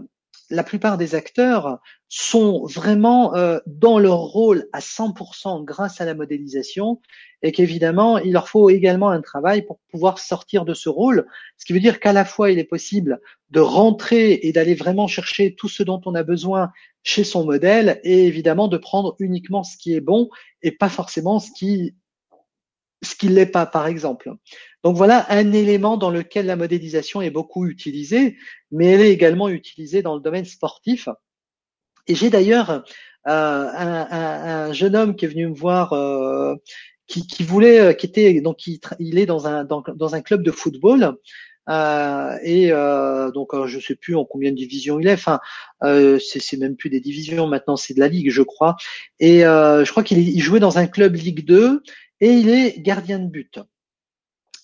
la plupart des acteurs sont vraiment euh, dans leur rôle à 100% grâce à la modélisation et qu'évidemment, il leur faut également un travail pour pouvoir sortir de ce rôle, ce qui veut dire qu'à la fois, il est possible de rentrer et d'aller vraiment chercher tout ce dont on a besoin chez son modèle et évidemment de prendre uniquement ce qui est bon et pas forcément ce qui ce qui l'est pas, par exemple. Donc voilà un élément dans lequel la modélisation est beaucoup utilisée, mais elle est également utilisée dans le domaine sportif. Et j'ai d'ailleurs euh, un, un, un, jeune homme qui est venu me voir, euh, qui, qui, voulait, euh, qui était donc il, est dans un dans, un club de football. Euh, et euh, donc je sais plus en combien de divisions il est. Enfin, c'est même plus des divisions maintenant, c'est de la ligue, je crois. Et je crois qu'il jouait dans un club Ligue 2 et il est gardien de but.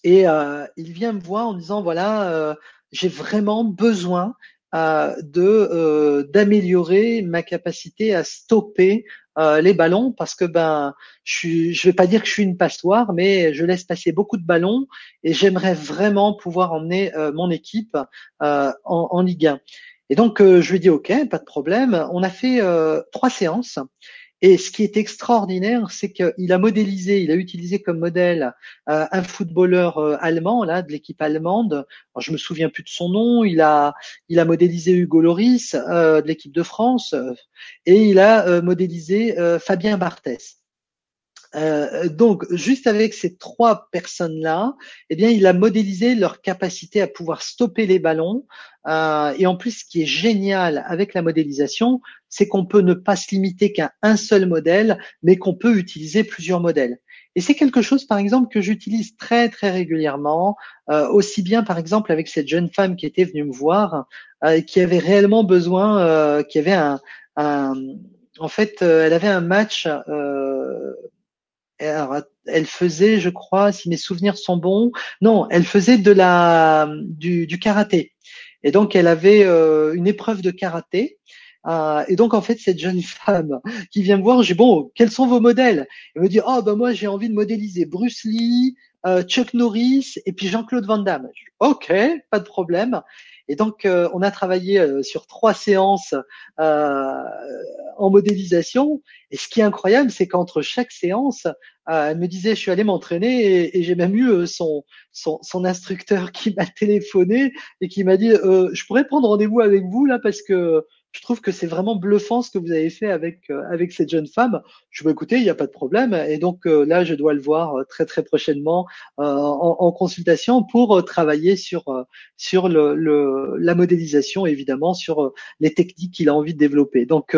Et euh, il vient me voir en disant voilà, euh, j'ai vraiment besoin euh, de euh, d'améliorer ma capacité à stopper euh, les ballons parce que ben je suis, je vais pas dire que je suis une passoire, mais je laisse passer beaucoup de ballons et j'aimerais vraiment pouvoir emmener mon équipe en, en, Ligue 1. Et donc je lui ai dit ok, pas de problème. On a fait trois séances Et ce qui est extraordinaire, c'est qu'il a modélisé, il a utilisé comme modèle euh, un footballeur euh, allemand, là, de l'équipe allemande. Je me souviens plus de son nom. Il a, il a modélisé Hugo Loris euh, de l'équipe de France et il a modélisé Fabien Barthès. Euh, donc, juste avec ces trois personnes-là, eh bien, il a modélisé leur capacité à pouvoir stopper les ballons. Euh, et en plus, ce qui est génial avec la modélisation, c'est qu'on peut ne pas se limiter qu'à un seul modèle, mais qu'on peut utiliser plusieurs modèles. Et c'est quelque chose, par exemple, que j'utilise très très régulièrement, euh, aussi bien, par exemple, avec cette jeune femme qui était venue me voir, euh, qui avait réellement besoin, euh, qui avait un, un en fait, elle avait un match alors, elle faisait, je crois, si mes souvenirs sont bons, non, elle faisait de la du, du karaté. Et donc, elle avait euh, une épreuve de karaté. Euh, et donc, en fait, cette jeune femme qui vient me voir, j'ai bon, quels sont vos modèles? Elle me dit, oh ben moi, j'ai envie de modéliser Bruce Lee, euh, Chuck Norris et puis Jean-Claude Van Damme. ok, pas de problème. Et donc, euh, on a travaillé euh, sur trois séances euh, en modélisation. Et ce qui est incroyable, c'est qu'entre chaque séance, elle me disait, je suis allée m'entraîner et, j'ai même eu son, son, son, instructeur qui m'a téléphoné et qui m'a dit, je pourrais prendre rendez-vous avec vous là parce que je trouve que c'est vraiment bluffant ce que vous avez fait avec euh, avec cette jeune femme. Je vais écouter, il n'y a pas de problème. Et donc euh, là, je dois le voir euh, très très prochainement en, en, consultation pour travailler sur sur le, le, la modélisation, évidemment, sur les techniques qu'il a envie de développer. Donc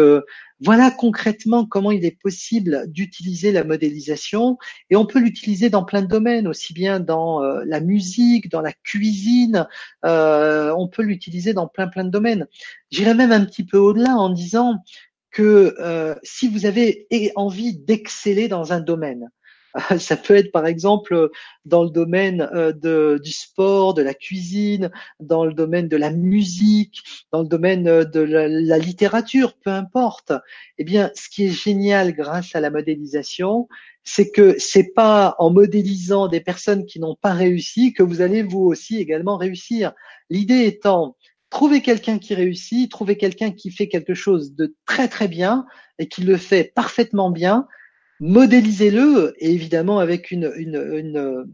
voilà concrètement comment il est possible d'utiliser la modélisation et on peut l'utiliser dans plein de domaines, aussi bien dans euh, la musique, dans la cuisine, euh, on peut l'utiliser dans plein plein de domaines. J'irais même un petit peu au-delà en disant que euh, si vous avez envie d'exceller dans un domaine, Ça peut être par exemple dans le domaine euh, du sport, de la cuisine, dans le domaine de la musique, dans le domaine euh, de la, la littérature, peu importe. Eh bien, ce qui est génial grâce à la modélisation, c'est que c'est pas en modélisant des personnes qui n'ont pas réussi que vous allez vous aussi également réussir. L'idée étant trouver quelqu'un qui réussit, trouver quelqu'un qui fait quelque chose de très très bien et qui le fait parfaitement bien, modélisez-le, évidemment avec une, une,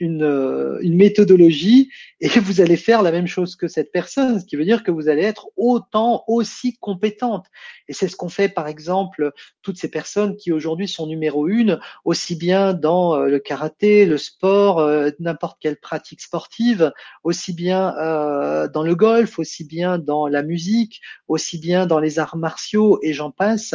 une, une, méthodologie, et vous allez faire la même chose que cette personne, ce qui veut dire que vous allez être autant, aussi compétente. Et c'est ce qu'on fait, par exemple, toutes ces personnes qui aujourd'hui sont numéro une, aussi bien dans euh, le karaté, le sport, euh, n'importe quelle pratique sportive, aussi bien euh, dans le golf, aussi bien dans la musique, aussi bien dans les arts martiaux, et j'en passe.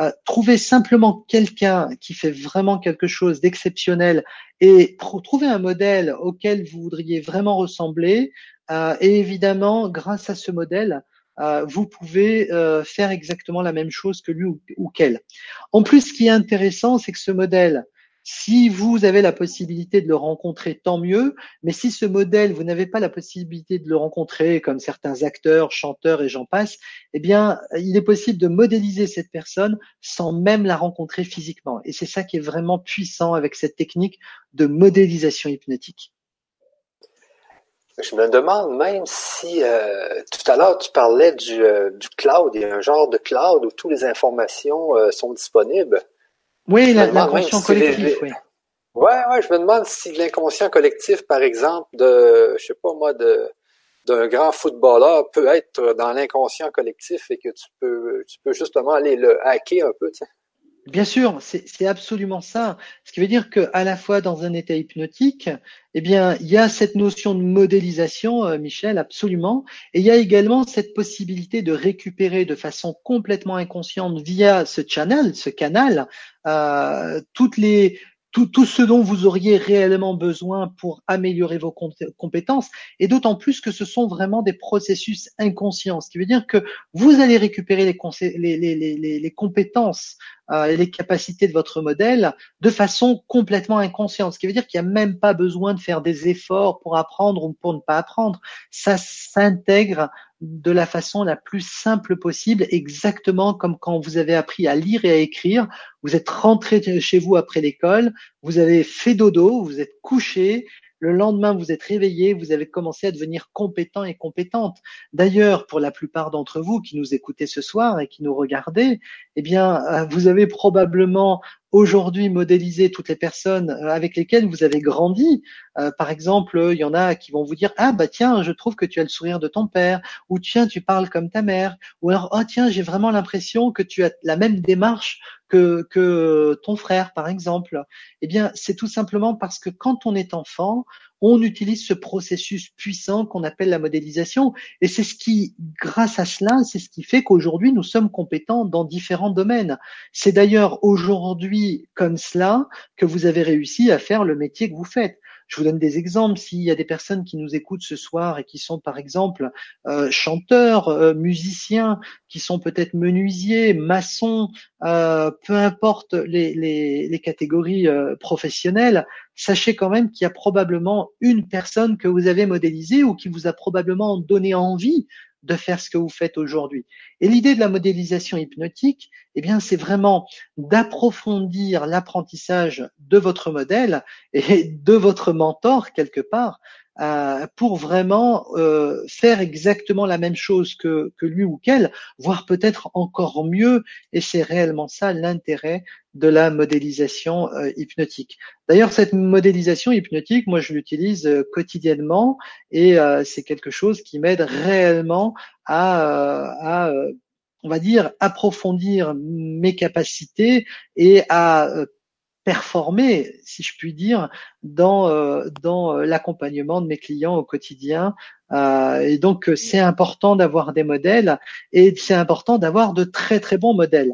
Euh, trouver simplement quelqu'un qui fait vraiment quelque chose d'exceptionnel et trouver un modèle auquel vous voudriez vraiment ressembler. Euh, et évidemment, grâce à ce modèle, euh, vous pouvez faire exactement la même chose que lui ou, ou qu'elle. En plus, ce qui est intéressant, c'est que ce modèle, si vous avez la possibilité de le rencontrer, tant mieux. Mais si ce modèle, vous n'avez pas la possibilité de le rencontrer, comme certains acteurs, chanteurs et j'en passe, eh bien, il est possible de modéliser cette personne sans même la rencontrer physiquement. Et c'est ça qui est vraiment puissant avec cette technique de modélisation hypnotique. Je me demande même si euh, tout à l'heure tu parlais du, euh, du, cloud, il y a un genre de cloud où toutes les informations euh, sont disponibles. Oui, l'inconscient collectif, oui. Ouais, ouais, je me demande si l'inconscient collectif, par exemple, de, je sais pas moi, de d'un grand footballeur peut être dans l'inconscient collectif et que tu peux, tu peux justement aller le hacker un peu, tu sais. Bien sûr, c'est absolument ça. Ce qui veut dire que à la fois dans un état hypnotique, eh bien, il y a cette notion de modélisation, euh, Michel, absolument, et il y a également cette possibilité de récupérer de façon complètement inconsciente via ce channel, ce canal, euh, toutes les tout, tout, ce dont vous auriez réellement besoin pour améliorer vos compétences, et d'autant plus que ce sont vraiment des processus inconscients, ce qui veut dire que vous allez récupérer les, les, les, les compétences euh, les capacités de votre modèle de façon complètement inconsciente, ce qui veut dire qu'il n'y a même pas besoin de faire des efforts pour apprendre ou pour ne pas apprendre. Ça s'intègre de la façon la plus simple possible, exactement comme quand vous avez appris à lire et à écrire. Vous êtes rentré chez vous après l'école, vous avez fait dodo, vous êtes couché, le lendemain vous êtes réveillé, vous avez commencé à devenir compétent et compétente. D'ailleurs, pour la plupart d'entre vous qui nous écoutez ce soir et qui nous regardez, eh bien, euh, vous avez probablement aujourd'hui modéliser toutes les personnes euh, avec lesquelles vous avez grandi. Euh, par exemple, il y en a qui vont vous dire ah bah tiens, je trouve que tu as le sourire de ton père, ou tiens, tu parles comme ta mère, ou alors oh tiens, j'ai vraiment l'impression que tu as la même démarche que, que ton frère, par exemple. Eh bien, c'est tout simplement parce que quand on est enfant, on utilise ce processus puissant qu'on appelle la modélisation. Et c'est ce qui, grâce à cela, c'est ce qui fait qu'aujourd'hui, nous sommes compétents dans différents domaines. C'est d'ailleurs aujourd'hui comme cela que vous avez réussi à faire le métier que vous faites. Je vous donne des exemples. S'il y a des personnes qui nous écoutent ce soir et qui sont par exemple euh, chanteurs, euh, musiciens, qui sont peut-être menuisiers, maçons, euh, peu importe les, catégories professionnelles, sachez quand même qu'il y a probablement une personne que vous avez modélisée ou qui vous a probablement donné envie de faire ce que vous faites aujourd'hui. Et l'idée de la modélisation hypnotique, eh bien, c'est vraiment d'approfondir l'apprentissage de votre modèle et de votre mentor quelque part euh, pour vraiment euh, faire exactement la même chose que, lui ou qu'elle, voire peut-être encore mieux. Et c'est réellement ça l'intérêt de la modélisation euh, hypnotique. D'ailleurs, cette modélisation hypnotique, moi, je l'utilise quotidiennement et c'est quelque chose qui m'aide réellement à on va dire, approfondir mes capacités et à performer, si je puis dire, dans euh, dans euh, l'accompagnement de mes clients au quotidien. Euh, et donc c'est important d'avoir des modèles et c'est important d'avoir de très très bons modèles.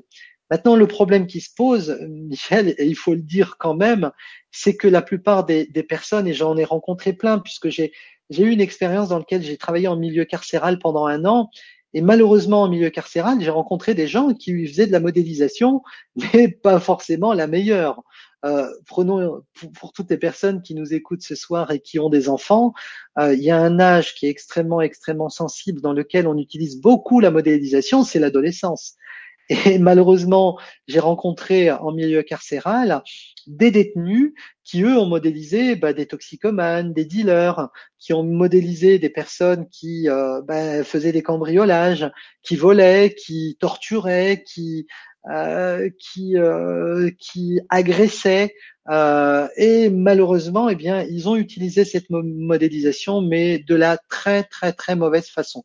Maintenant, le problème qui se pose, Michel, et il faut le dire quand même, c'est que la plupart des, des personnes, et j'en ai rencontré plein, puisque j'ai eu une expérience dans laquelle j'ai travaillé en milieu carcéral pendant un an, et malheureusement, en milieu carcéral, j'ai rencontré des gens qui faisaient de la modélisation, mais pas forcément la meilleure. Euh, prenons pour, toutes les personnes qui nous écoutent ce soir et qui ont des enfants, euh, il y a un âge qui est extrêmement, extrêmement sensible dans lequel on utilise beaucoup la modélisation, c'est l'adolescence. Et malheureusement, j'ai rencontré en milieu carcéral des détenus qui, eux, ont modélisé bah, des toxicomanes, des dealers, qui ont modélisé des personnes qui euh, bah, faisaient des cambriolages, qui volaient, qui torturaient, qui euh, qui euh, qui agressaient euh, et malheureusement, eh bien, ils ont utilisé cette modélisation, mais de la très très très mauvaise façon.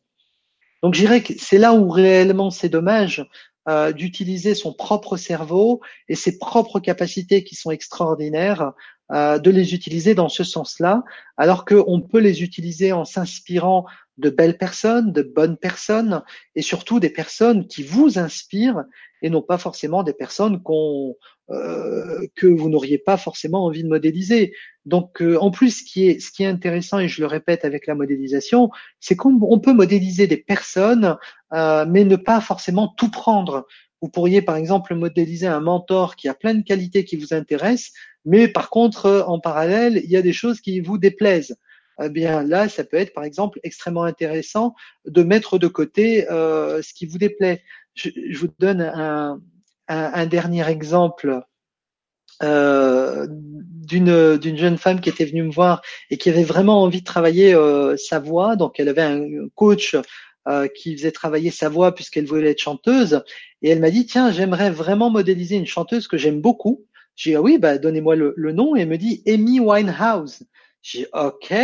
Donc, je dirais que c'est là où réellement c'est dommage euh, d'utiliser son propre cerveau et ses propres capacités qui sont extraordinaires, euh, de les utiliser dans ce sens-là, alors qu'on peut les utiliser en s'inspirant de belles personnes, de bonnes personnes, et surtout des personnes qui vous inspirent et non pas forcément des personnes qu'on euh, que vous n'auriez pas forcément envie de modéliser. Donc, euh, en plus, ce qui est ce qui est intéressant et je le répète avec la modélisation, c'est qu'on peut modéliser des personnes, euh, mais ne pas forcément tout prendre. Vous pourriez par exemple modéliser un mentor qui a plein de qualités qui vous intéressent, mais par contre, en parallèle, il y a des choses qui vous déplaisent eh bien là, ça peut être par exemple extrêmement intéressant de mettre de côté euh, ce qui vous déplaît. Je, je vous donne un, un, dernier exemple euh, d'une d'une jeune femme qui était venue me voir et qui avait vraiment envie de travailler euh, sa voix. Donc elle avait un coach euh, qui faisait travailler sa voix puisqu'elle voulait être chanteuse. Et elle m'a dit tiens j'aimerais vraiment modéliser une chanteuse que j'aime beaucoup. J'ai dit ah oui bah donnez-moi le, le, nom et elle me dit Amy Winehouse. J'ai dit ok.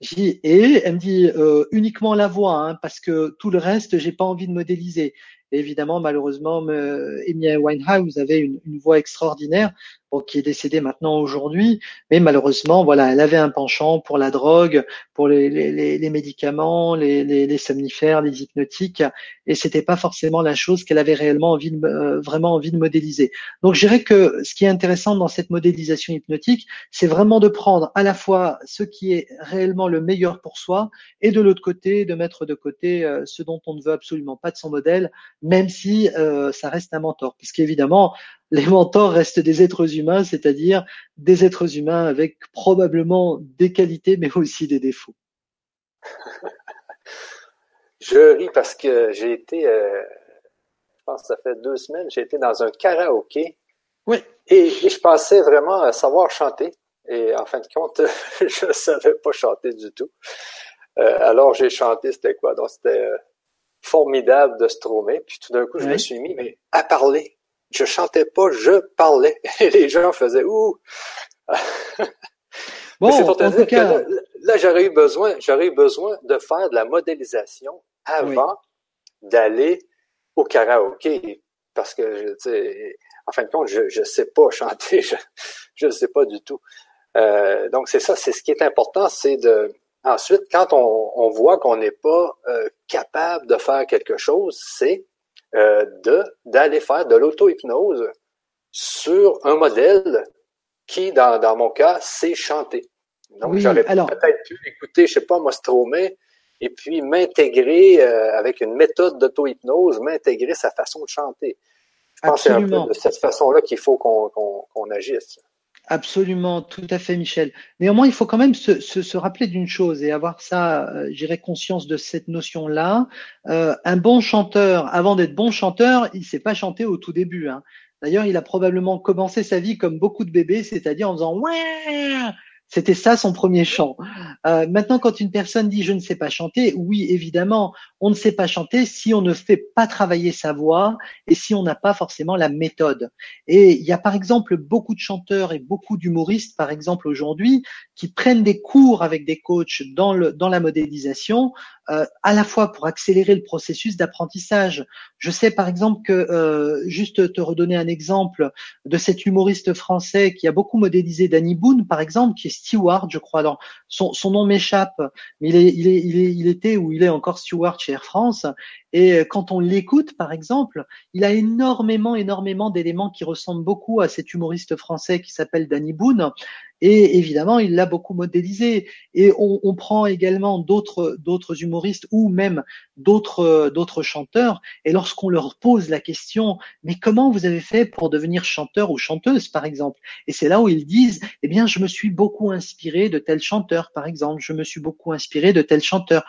J'ai et elle me dit euh, uniquement la voix hein, parce que tout le reste j'ai pas envie de modéliser. Évidemment, malheureusement, Amy Winehouse avait une voix extraordinaire qui est décédée maintenant aujourd'hui, mais malheureusement, voilà, elle avait un penchant pour la drogue, pour les, les, les médicaments, les, les, somnifères, les hypnotiques, et c'était pas forcément la chose qu'elle avait réellement envie de, euh, vraiment envie de modéliser. Donc, je dirais que ce qui est intéressant dans cette modélisation hypnotique, c'est vraiment de prendre à la fois ce qui est réellement le meilleur pour soi, et de l'autre côté, de mettre de côté euh, ce dont on ne veut absolument pas de son modèle, même si euh, ça reste un mentor, puisqu'évidemment, les mentors restent des êtres humains, c'est-à-dire des êtres humains avec probablement des qualités, mais aussi des défauts. je ris parce que j'ai été, euh, je pense que ça fait deux semaines, j'ai été dans un karaoké. Oui. Et, je pensais vraiment savoir chanter. Et en fin de compte, je ne savais pas chanter du tout. Euh, alors j'ai chanté, c'était quoi? Donc c'était euh, formidable de Stromae. Puis tout d'un coup, je me suis mis mais, à parler. Je chantais pas, je parlais. Et les gens faisaient ouh. bon, c'est pour te dire que là, j'aurais eu besoin, j'aurais eu besoin de faire de la modélisation avant d'aller au karaoké. Parce que, tu sais, en fin de compte, je ne sais pas chanter, je ne sais pas du tout. Euh, donc c'est ça, c'est ce qui est important, c'est de ensuite quand on, on voit qu'on n'est pas euh, capable de faire quelque chose, c'est euh, de d'aller faire de l'auto-hypnose sur un modèle qui, dans, dans mon cas, c'est chanter. Donc j'aurais peut-être pu écouter, je sais pas, moi Stromae, et puis m'intégrer euh, avec une méthode d'auto-hypnose, m'intégrer sa façon de chanter. Je pense que c'est un peu de cette façon-là qu'il faut qu'on qu'on agisse. Absolument, tout à fait, Michel. Néanmoins, il faut quand même se, se, se rappeler d'une chose et avoir ça, euh, j'irai conscience de cette notion-là. Euh, un bon chanteur, avant d'être bon chanteur, il sait pas chanter au tout début. Hein. D'ailleurs, il a probablement commencé sa vie comme beaucoup de bébés, c'est-à-dire en faisant ouais c'était ça son premier chant. Euh, maintenant, quand une personne dit je ne sais pas chanter, oui, évidemment, on ne sait pas chanter si on ne fait pas travailler sa voix et si on n'a pas forcément la méthode. Et il y a par exemple beaucoup de chanteurs et beaucoup d'humoristes, par exemple aujourd'hui, qui prennent des cours avec des coachs dans, le, dans la modélisation, euh, à la fois pour accélérer le processus d'apprentissage. Je sais par exemple que, euh, juste te redonner un exemple de cet humoriste français qui a beaucoup modélisé Danny Boone, par exemple, qui est Stewart, je crois. Dans, son, son nom m'échappe, mais il, est, il, est, il, est, il était ou il est encore Stewart chez Air France. Et euh, quand on l'écoute, par exemple, il a énormément, énormément d'éléments qui ressemblent beaucoup à cet humoriste français qui s'appelle Danny Boone. Et évidemment, il l'a beaucoup modélisé. Et on, on prend également d'autres d'autres humoristes ou même d'autres d'autres chanteurs. Et lorsqu'on leur pose la question, mais comment vous avez fait pour devenir chanteur ou chanteuse, par exemple? Et c'est là où ils disent, eh bien, je me suis beaucoup inspiré de tel chanteur, par exemple. Je me suis beaucoup inspiré de tel chanteur.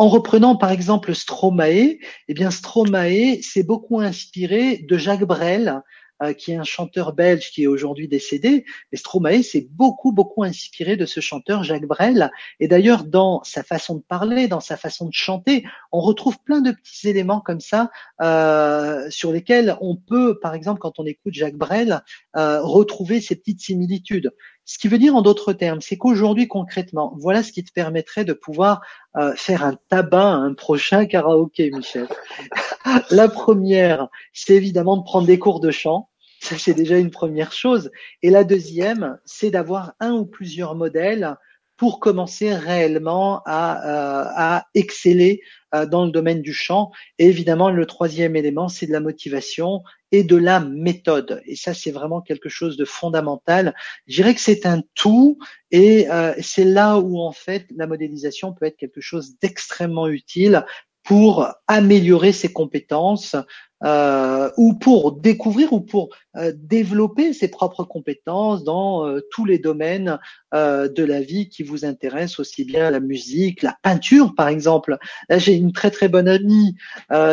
En reprenant par exemple Stromae, eh bien Stromae s'est beaucoup inspiré de Jacques Brel, euh, qui est un chanteur belge qui est aujourd'hui décédé. Et Stromae s'est beaucoup beaucoup inspiré de ce chanteur Jacques Brel. Et d'ailleurs dans sa façon de parler, dans sa façon de chanter, on retrouve plein de petits éléments comme ça euh, sur lesquels on peut, par exemple, quand on écoute Jacques Brel, euh, retrouver ces petites similitudes. Ce qui veut dire en d'autres termes, c'est qu'aujourd'hui concrètement, voilà ce qui te permettrait de pouvoir euh, faire un tabac à un prochain karaoké, Michel. La première, c'est évidemment de prendre des cours de chant. Ça, c'est déjà une première chose. Et la deuxième, c'est d'avoir un ou plusieurs modèles pour commencer réellement à, euh, à exceller euh, dans le domaine du chant. Et évidemment, le troisième élément, c'est de la motivation et de la méthode. Et ça, c'est vraiment quelque chose de fondamental. Je dirais que c'est un tout et euh, c'est là où, en fait, la modélisation peut être quelque chose d'extrêmement utile pour améliorer ses compétences, euh, ou pour découvrir ou pour euh, développer ses propres compétences dans euh, tous les domaines euh, de la vie qui vous intéressent, aussi bien la musique, la peinture par exemple. Là, j'ai une très très bonne amie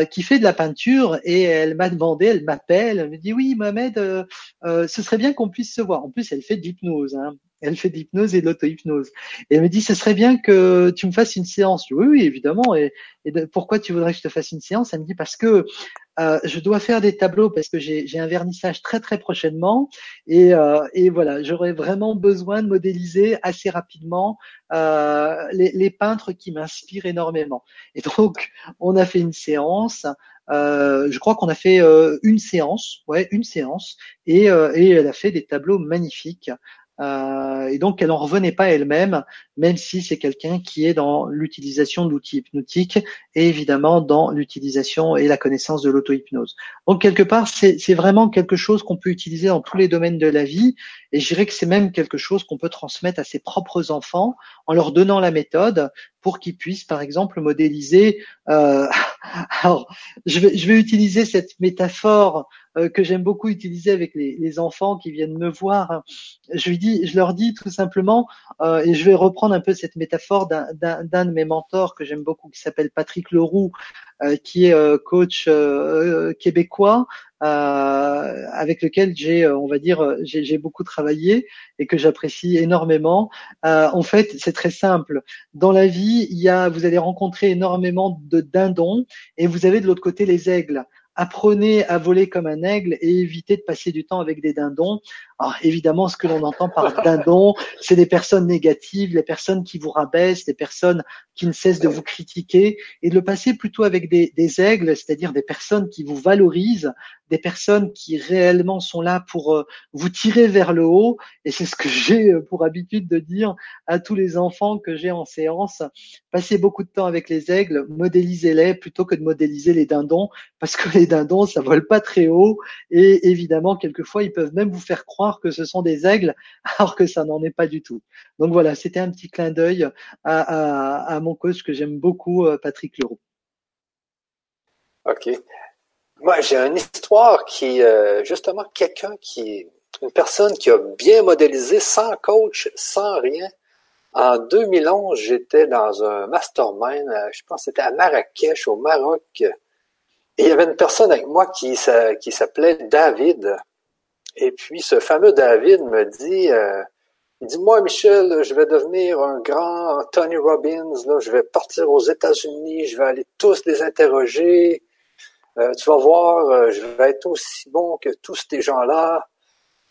qui fait de la peinture et elle m'a demandé, elle m'appelle, elle me dit oui Mohamed, ce serait bien qu'on puisse se voir. En plus, elle fait de l'hypnose. Hein. Elle fait de l'hypnose et de l'auto-hypnose. Et elle me dit, ce serait bien que tu me fasses une séance. oui, oui, évidemment. Et, pourquoi tu voudrais que je te fasse une séance? Elle me dit, parce que euh, je dois faire des tableaux parce que j'ai un vernissage très très prochainement et, euh, et voilà, j'aurais vraiment besoin de modéliser assez rapidement euh, les, peintres qui m'inspirent énormément. Et donc, on a fait une séance. Je crois qu'on a fait une séance, ouais, une séance, et elle a fait des tableaux magnifiques. Euh, et donc, elle n'en revenait pas elle-même, même si c'est quelqu'un qui est dans l'utilisation d'outils hypnotiques et évidemment dans l'utilisation et la connaissance de l'auto-hypnose. Donc, quelque part, c'est vraiment quelque chose qu'on peut utiliser dans tous les domaines de la vie. Et je dirais que c'est même quelque chose qu'on peut transmettre à ses propres enfants en leur donnant la méthode pour qu'ils puissent, par exemple, modéliser. Euh, alors, je vais, je vais utiliser cette métaphore euh, que j'aime beaucoup utiliser avec les, les, enfants qui viennent me voir. Je lui dis, je leur dis tout simplement, euh, et je vais reprendre un peu cette métaphore d'un de mes mentors que j'aime beaucoup, qui s'appelle Patrick Leroux, euh, qui est euh, coach euh, québécois avec lequel j'ai, on va dire, j'ai beaucoup travaillé et que j'apprécie énormément. en fait, c'est très simple. Dans la vie, il y a, vous allez rencontrer énormément de dindons et vous avez de l'autre côté les aigles apprenez à voler comme un aigle et évitez de passer du temps avec des dindons. Alors évidemment, ce que l'on entend par dindon, c'est des personnes négatives, les personnes qui vous rabaissent, les personnes qui ne cessent de vous critiquer, et de le passer plutôt avec des, des aigles, c'est-à-dire des personnes qui vous valorisent, des personnes qui réellement sont là pour euh, vous tirer vers le haut. Et c'est ce que j'ai euh, pour habitude de dire à tous les enfants que j'ai en séance. Passez beaucoup de temps avec les aigles, modélisez-les plutôt que de modéliser les dindons, parce que les dindons, ça vole pas très haut, et évidemment, quelquefois, ils peuvent même vous faire croire que ce sont des aigles, alors que ça n'en est pas du tout. Donc voilà, c'était un petit clin d'œil à, mon coach que j'aime beaucoup, euh, Patrick Leroux. Ok. Moi, j'ai une histoire qui, euh, justement, quelqu'un qui, une personne qui a bien modélisé sans coach, sans rien. En 2011, j'étais dans un mastermind, euh, je pense que c'était à Marrakech, au Maroc. Et il y avait une personne avec moi qui, qui s'appelait David. Et puis ce fameux David me dit, euh, il dit moi Michel, je vais devenir un grand Tony Robbins, là, je vais partir aux États-Unis, je vais aller tous les interroger. Euh, tu vas voir, euh, je vais être aussi bon que tous ces gens-là.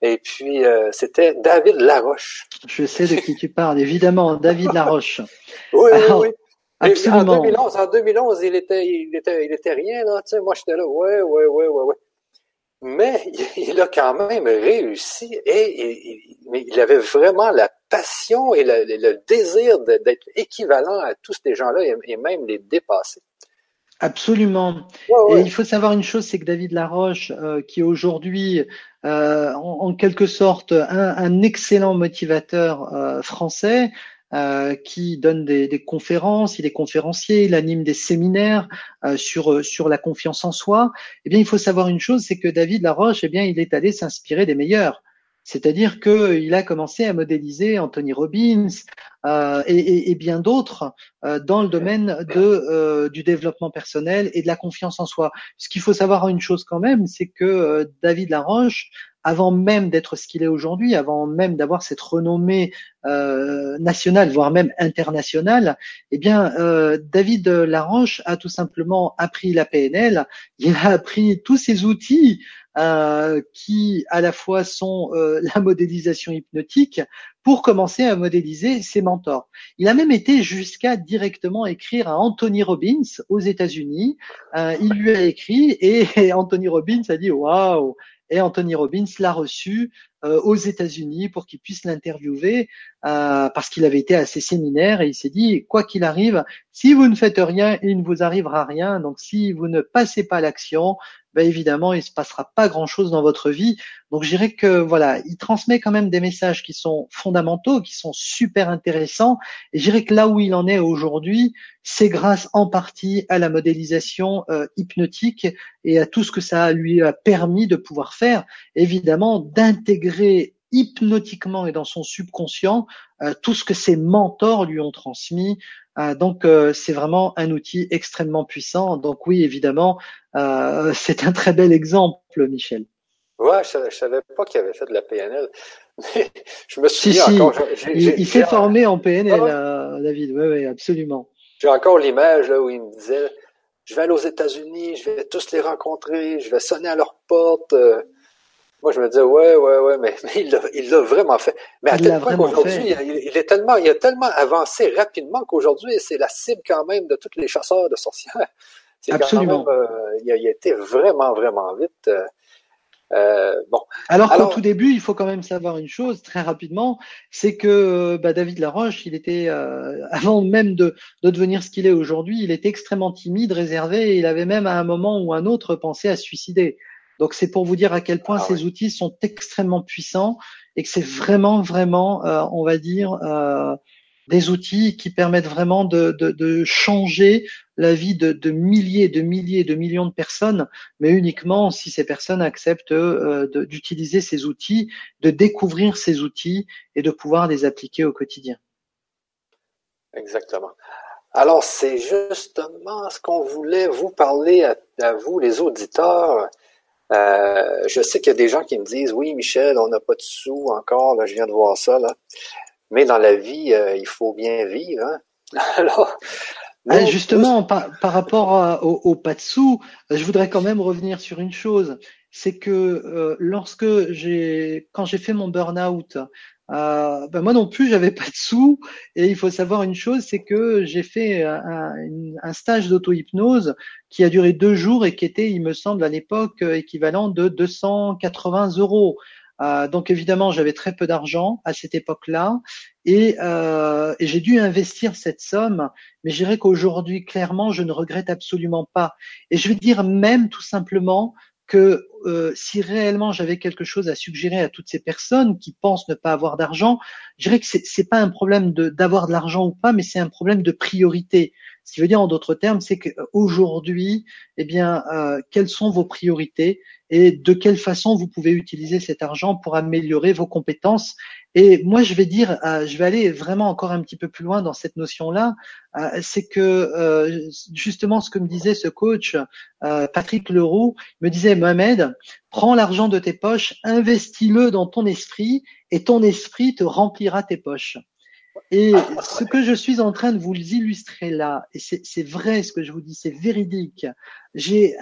Et puis c'était David Laroche. Je sais de qui tu parles, évidemment, David Laroche. oui, oui, oui. Absolument. En 2011, en 2011, il était, il était, il était rien là. Tu sais, moi j'étais là, ouais, ouais, ouais, ouais, ouais mais il a quand même réussi et, il avait vraiment la passion et le, désir d'être équivalent à tous ces gens-là et, même les dépasser. Absolument. Et il faut savoir une chose, c'est que David Laroche, euh, qui est aujourd'hui euh, en, quelque sorte un, excellent motivateur euh, français, euh, qui donne des, des, conférences, il est conférencier, il anime des séminaires euh, sur euh, sur la confiance en soi. Eh bien, il faut savoir une chose, c'est que David Laroche, eh bien, il est allé s'inspirer des meilleurs. C'est-à-dire qu'il a commencé à modéliser Anthony Robbins euh, et, et, et, bien d'autres euh, dans le domaine de, du développement personnel et de la confiance en soi. Ce qu'il faut savoir une chose quand même, c'est que David Laroche avant même d'être ce qu'il est aujourd'hui, avant même d'avoir cette renommée euh, nationale, voire même internationale, eh bien, euh, David Laroche a tout simplement appris la PNL. Il a appris tous ces outils euh, qui, à la fois, sont euh, la modélisation hypnotique pour commencer à modéliser ses mentors. Il a même été jusqu'à directement écrire à Anthony Robbins aux États-Unis. Euh, il lui a écrit et Anthony Robbins a dit waouh et Anthony Robbins l'a reçu euh, aux États-Unis pour qu'il puisse l'interviewer euh, parce qu'il avait été à ses séminaires et il s'est dit quoi qu'il arrive, si vous ne faites rien, il ne vous arrivera rien. Donc si vous ne passez pas l'action, ben évidemment, il se passera pas grand-chose dans votre vie. Donc, je dirais que voilà, il transmet quand même des messages qui sont fondamentaux, qui sont super intéressants. Et je dirais que là où il en est aujourd'hui, c'est grâce en partie à la modélisation euh, hypnotique et à tout ce que ça lui a permis de pouvoir faire. Évidemment, d'intégrer hypnotiquement et dans son subconscient euh, tout ce que ses mentors lui ont transmis. Euh, donc c'est vraiment un outil extrêmement puissant. Donc oui, évidemment, c'est un très bel exemple, Michel. Ouais, je, savais pas qu'il avait fait de la PNL. Mais je me souviens encore. il, s'est formé en PNL, ah David. Oui, oui, absolument. J'ai encore l'image là où il me disait Je vais aller aux États-Unis, je vais tous les rencontrer, je vais sonner à leur porte. Euh. Moi, je me disais, ouais, ouais, ouais, mais, il l'a vraiment fait. Mais à tel point qu'aujourd'hui, il, est tellement, il a tellement avancé rapidement qu'aujourd'hui, c'est la cible quand même de tous les chasseurs de sorcières. Absolument. Quand même, euh, il, a, il, a, été vraiment, vraiment vite. Euh, euh, bon. Alors, qu'au tout début, il faut quand même savoir une chose très rapidement, c'est que bah, David Laroche, il était euh, avant même de, de devenir ce qu'il est aujourd'hui, il était extrêmement timide, réservé, et il avait même à un moment ou un autre pensé à se suicider. Donc c'est pour vous dire à quel point ah ces outils sont extrêmement puissants et que c'est vraiment, vraiment, euh, on va dire, euh, des outils qui permettent vraiment de, de, de changer la vie de, de, milliers, de milliers, de millions de personnes, mais uniquement si ces personnes acceptent euh, d'utiliser ces outils, de découvrir ces outils et de pouvoir les appliquer au quotidien. Exactement. Alors, c'est justement ce qu'on voulait vous parler à, vous, les auditeurs. Euh, je sais qu'il y a des gens qui me disent oui, Michel, on n'a pas de sous encore, là, je viens de voir ça, là. Mais dans la vie, euh, il faut bien vivre. Hein? Alors, ah, justement, par, rapport au, au, pas de sous, je voudrais quand même revenir sur une chose. C'est que euh, lorsque j'ai, quand j'ai fait mon burn-out, euh, ben moi non plus, j'avais pas de sous. Et il faut savoir une chose, c'est que j'ai fait un, stage d'auto-hypnose qui a duré deux jours et qui était, il me semble, à l'époque équivalent de 280 euros. Euh, donc évidemment, j'avais très peu d'argent à cette époque-là et, euh, et j'ai dû investir cette somme. Mais je dirais qu'aujourd'hui, clairement, je ne regrette absolument pas. Et je vais dire même tout simplement que euh, si réellement j'avais quelque chose à suggérer à toutes ces personnes qui pensent ne pas avoir d'argent, je dirais que c'est, c'est pas un problème d'avoir de l'argent ou pas, mais c'est un problème de priorité. Ce qui veut dire en d'autres termes, c'est qu'aujourd'hui, eh bien, euh, quelles sont vos priorités et de quelle façon vous pouvez utiliser cet argent pour améliorer vos compétences. Et moi, je vais dire, euh, je vais aller vraiment encore un petit peu plus loin dans cette notion-là, euh, c'est que euh, justement ce que me disait ce coach, Patrick Leroux, me disait, Mohamed, prends l'argent de tes poches, investis-le dans ton esprit et ton esprit te remplira tes poches. Et ce que je suis en train de vous illustrer là, et c'est vrai ce que je vous dis, c'est véridique. J'ai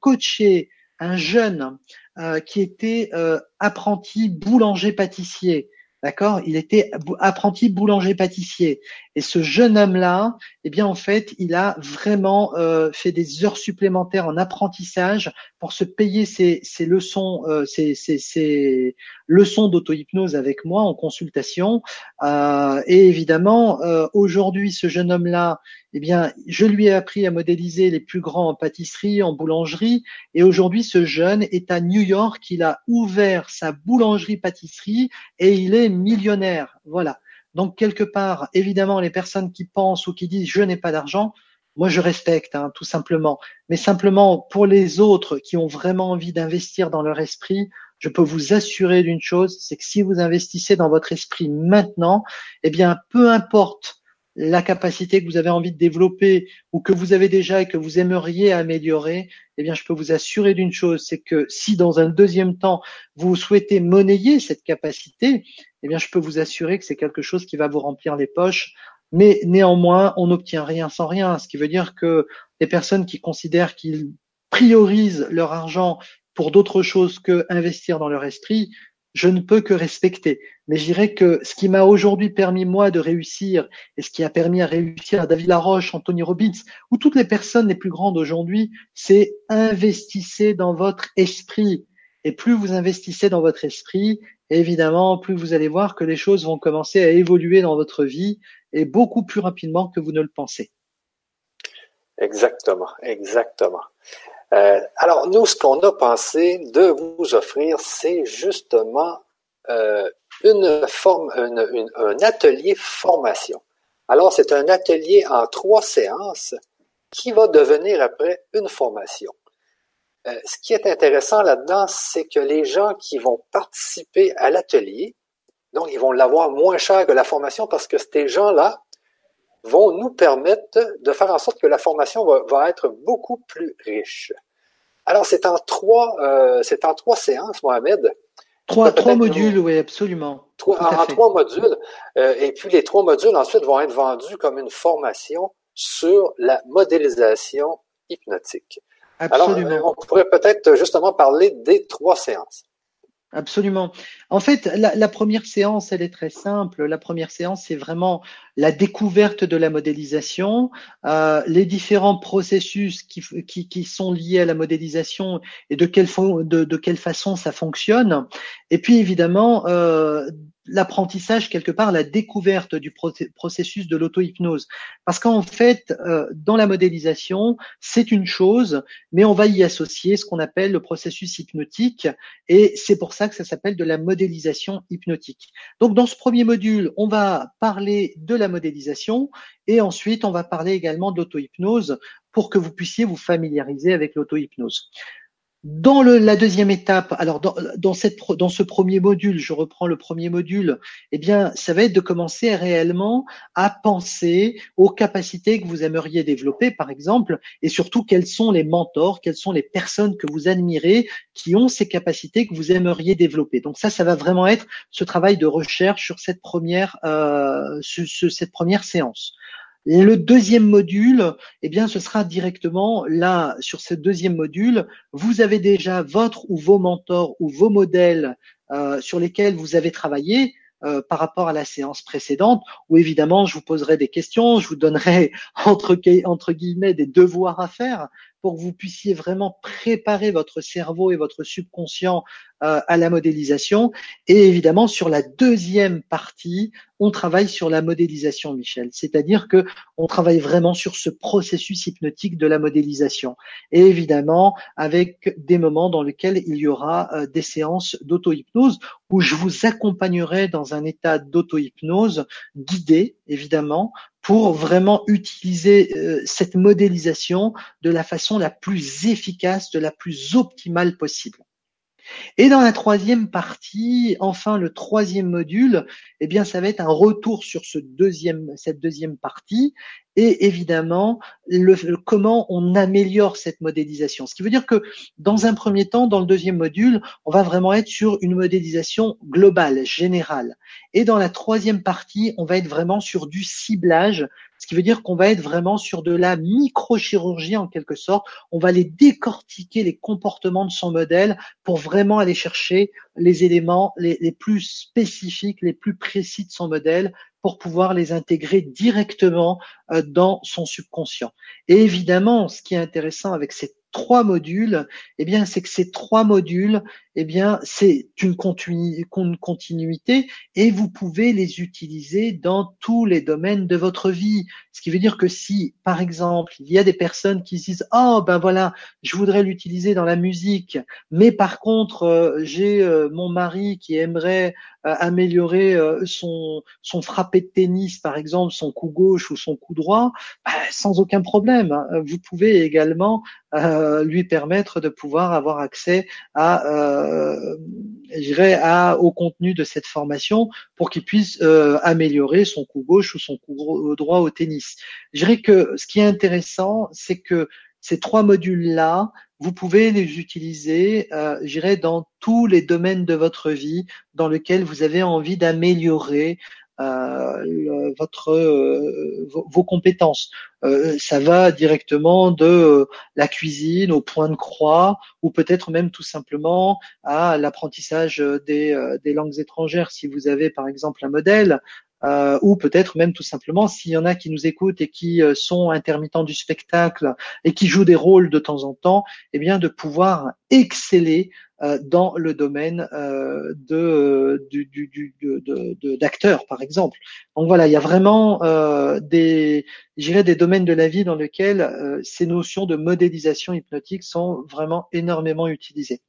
coaché un jeune euh, qui était euh, apprenti boulanger-pâtissier. D'accord? Il était apprenti boulanger-pâtissier. Et ce jeune homme-là, eh bien en fait, il a vraiment euh, fait des heures supplémentaires en apprentissage pour se payer ses, ses leçons, euh, ses, leçons d'auto-hypnose avec moi en consultation. Euh, et évidemment, euh, aujourd'hui, ce jeune homme-là, eh bien, je lui ai appris à modéliser les plus grands en pâtisserie, en boulangerie. Et aujourd'hui, ce jeune est à New York. Il a ouvert sa boulangerie-pâtisserie et il est millionnaire. Voilà. Donc quelque part, évidemment, les personnes qui pensent ou qui disent je n'ai pas d'argent, moi, je respecte, hein, tout simplement. Mais simplement, pour les autres qui ont vraiment envie d'investir dans leur esprit, je peux vous assurer d'une chose, c'est que si vous investissez dans votre esprit maintenant, eh bien, peu importe la capacité que vous avez envie de développer ou que vous avez déjà et que vous aimeriez améliorer, eh bien, je peux vous assurer d'une chose, c'est que si dans un deuxième temps, vous souhaitez monnayer cette capacité, eh bien, je peux vous assurer que c'est quelque chose qui va vous remplir les poches. Mais néanmoins, on n'obtient rien sans rien, ce qui veut dire que les personnes qui considèrent qu'ils priorisent leur argent pour d'autres choses que investir dans leur esprit, je ne peux que respecter. Mais je dirais que ce qui m'a aujourd'hui permis, moi, de réussir, et ce qui a permis à réussir à David Laroche, Anthony Robbins, ou toutes les personnes les plus grandes aujourd'hui, c'est investissez dans votre esprit. Et plus vous investissez dans votre esprit, évidemment, plus vous allez voir que les choses vont commencer à évoluer dans votre vie et beaucoup plus rapidement que vous ne le pensez. Exactement, exactement. Euh, alors, nous, ce qu'on a pensé de vous offrir, c'est justement euh, une forme, un atelier formation. Alors, c'est un atelier en trois séances qui va devenir après une formation. Euh, ce qui est intéressant là-dedans, c'est que les gens qui vont participer à l'atelier donc, ils vont l'avoir moins cher que la formation parce que ces gens-là vont nous permettre de faire en sorte que la formation va, être beaucoup plus riche. Alors, c'est en trois, euh, c'est en trois séances, Mohamed. Trois, trois modules, oui, absolument. Trois, en, trois modules. Euh, et puis, les trois modules, ensuite, vont être vendus comme une formation sur la modélisation hypnotique. Absolument. Alors, on pourrait peut-être justement parler des trois séances. Absolument. En fait, la, première séance, elle est très simple. La première séance, c'est vraiment la découverte de la modélisation, euh, les différents processus qui, qui, qui, sont liés à la modélisation et de quelle, de, de quelle façon ça fonctionne. Et puis, évidemment, euh, l'apprentissage quelque part, la découverte du processus de l'auto-hypnose. Parce qu'en fait, euh, dans la modélisation, c'est une chose, mais on va y associer ce qu'on appelle le processus hypnotique, et c'est pour ça que ça s'appelle de la modélisation hypnotique. Donc dans ce premier module, on va parler de la modélisation, et ensuite on va parler également de l'auto-hypnose pour que vous puissiez vous familiariser avec l'auto-hypnose. Dans la deuxième étape, alors dans, ce premier module, je reprends le premier module, eh bien, ça va être de commencer réellement à penser aux capacités que vous aimeriez développer, par exemple, et surtout quels sont les mentors, quelles sont les personnes que vous admirez qui ont ces capacités que vous aimeriez développer. Donc ça, ça va vraiment être ce travail de recherche sur cette première, euh, sur cette première séance. Le deuxième module, eh bien, ce sera directement là, sur ce deuxième module, vous avez déjà votre ou vos mentors ou vos modèles euh, sur lesquels vous avez travaillé. Euh, par rapport à la séance précédente, où évidemment je vous poserai des questions, je vous donnerai guillemets des devoirs à faire pour que vous puissiez vraiment préparer votre cerveau et votre subconscient euh, à la modélisation. Et évidemment, sur la deuxième partie, on travaille sur la modélisation, Michel. C'est-à-dire que on travaille vraiment sur ce processus hypnotique de la modélisation. Et évidemment, avec des moments dans lesquels il y aura euh, des séances d'auto-hypnose où je vous accompagnerai dans un état d'auto-hypnose guidé, évidemment, pour vraiment utiliser euh, cette modélisation de la façon la plus efficace, de la plus optimale possible. Et dans la troisième partie, enfin le troisième module, eh bien ça va être un retour sur ce deuxième, cette deuxième partie et évidemment le, comment on améliore cette modélisation. Ce qui veut dire que dans un premier temps, dans le deuxième module, on va vraiment être sur une modélisation globale, générale. Et dans la troisième partie, on va être vraiment sur du ciblage, ce qui veut dire qu'on va être vraiment sur de la microchirurgie en quelque sorte. On va aller décortiquer les comportements de son modèle pour vraiment aller chercher les éléments les, plus spécifiques, les plus précis de son modèle pour pouvoir les intégrer directement euh, dans son subconscient. Et évidemment, ce qui est intéressant avec ces trois modules, eh bien, c'est que ces trois modules, eh bien, c'est une continuité et vous pouvez les utiliser dans tous les domaines de votre vie. Ce qui veut dire que si, par exemple, il y a des personnes qui disent, oh, ben voilà, je voudrais l'utiliser dans la musique, mais par contre, euh, j'ai euh, mon mari qui aimerait améliorer son, son frappé de tennis, par exemple, son coup gauche ou son coup droit, ben, sans aucun problème. Hein. Vous pouvez également lui permettre de pouvoir avoir accès à euh, à, au contenu de cette formation pour qu'il puisse euh, améliorer son coup gauche ou son coup droit au tennis. Je dirais que ce qui est intéressant, c'est que ces trois modules-là, vous pouvez les utiliser, euh, dans tous les domaines de votre vie dans lesquels vous avez envie d'améliorer euh, votre euh, vos, compétences. Euh, ça va directement de la cuisine au point de croix, ou peut-être même tout simplement à l'apprentissage des, des langues étrangères. Si vous avez par exemple un modèle, euh, ou peut-être même tout simplement s'il y en a qui nous écoutent et qui sont intermittents du spectacle et qui jouent des rôles de temps en temps, eh bien de pouvoir exceller euh, dans le domaine euh, de, du, du, de, d'acteurs, par exemple. Donc voilà, il y a vraiment euh, des, des domaines de la vie dans lesquels ces notions de modélisation hypnotique sont vraiment énormément utilisées.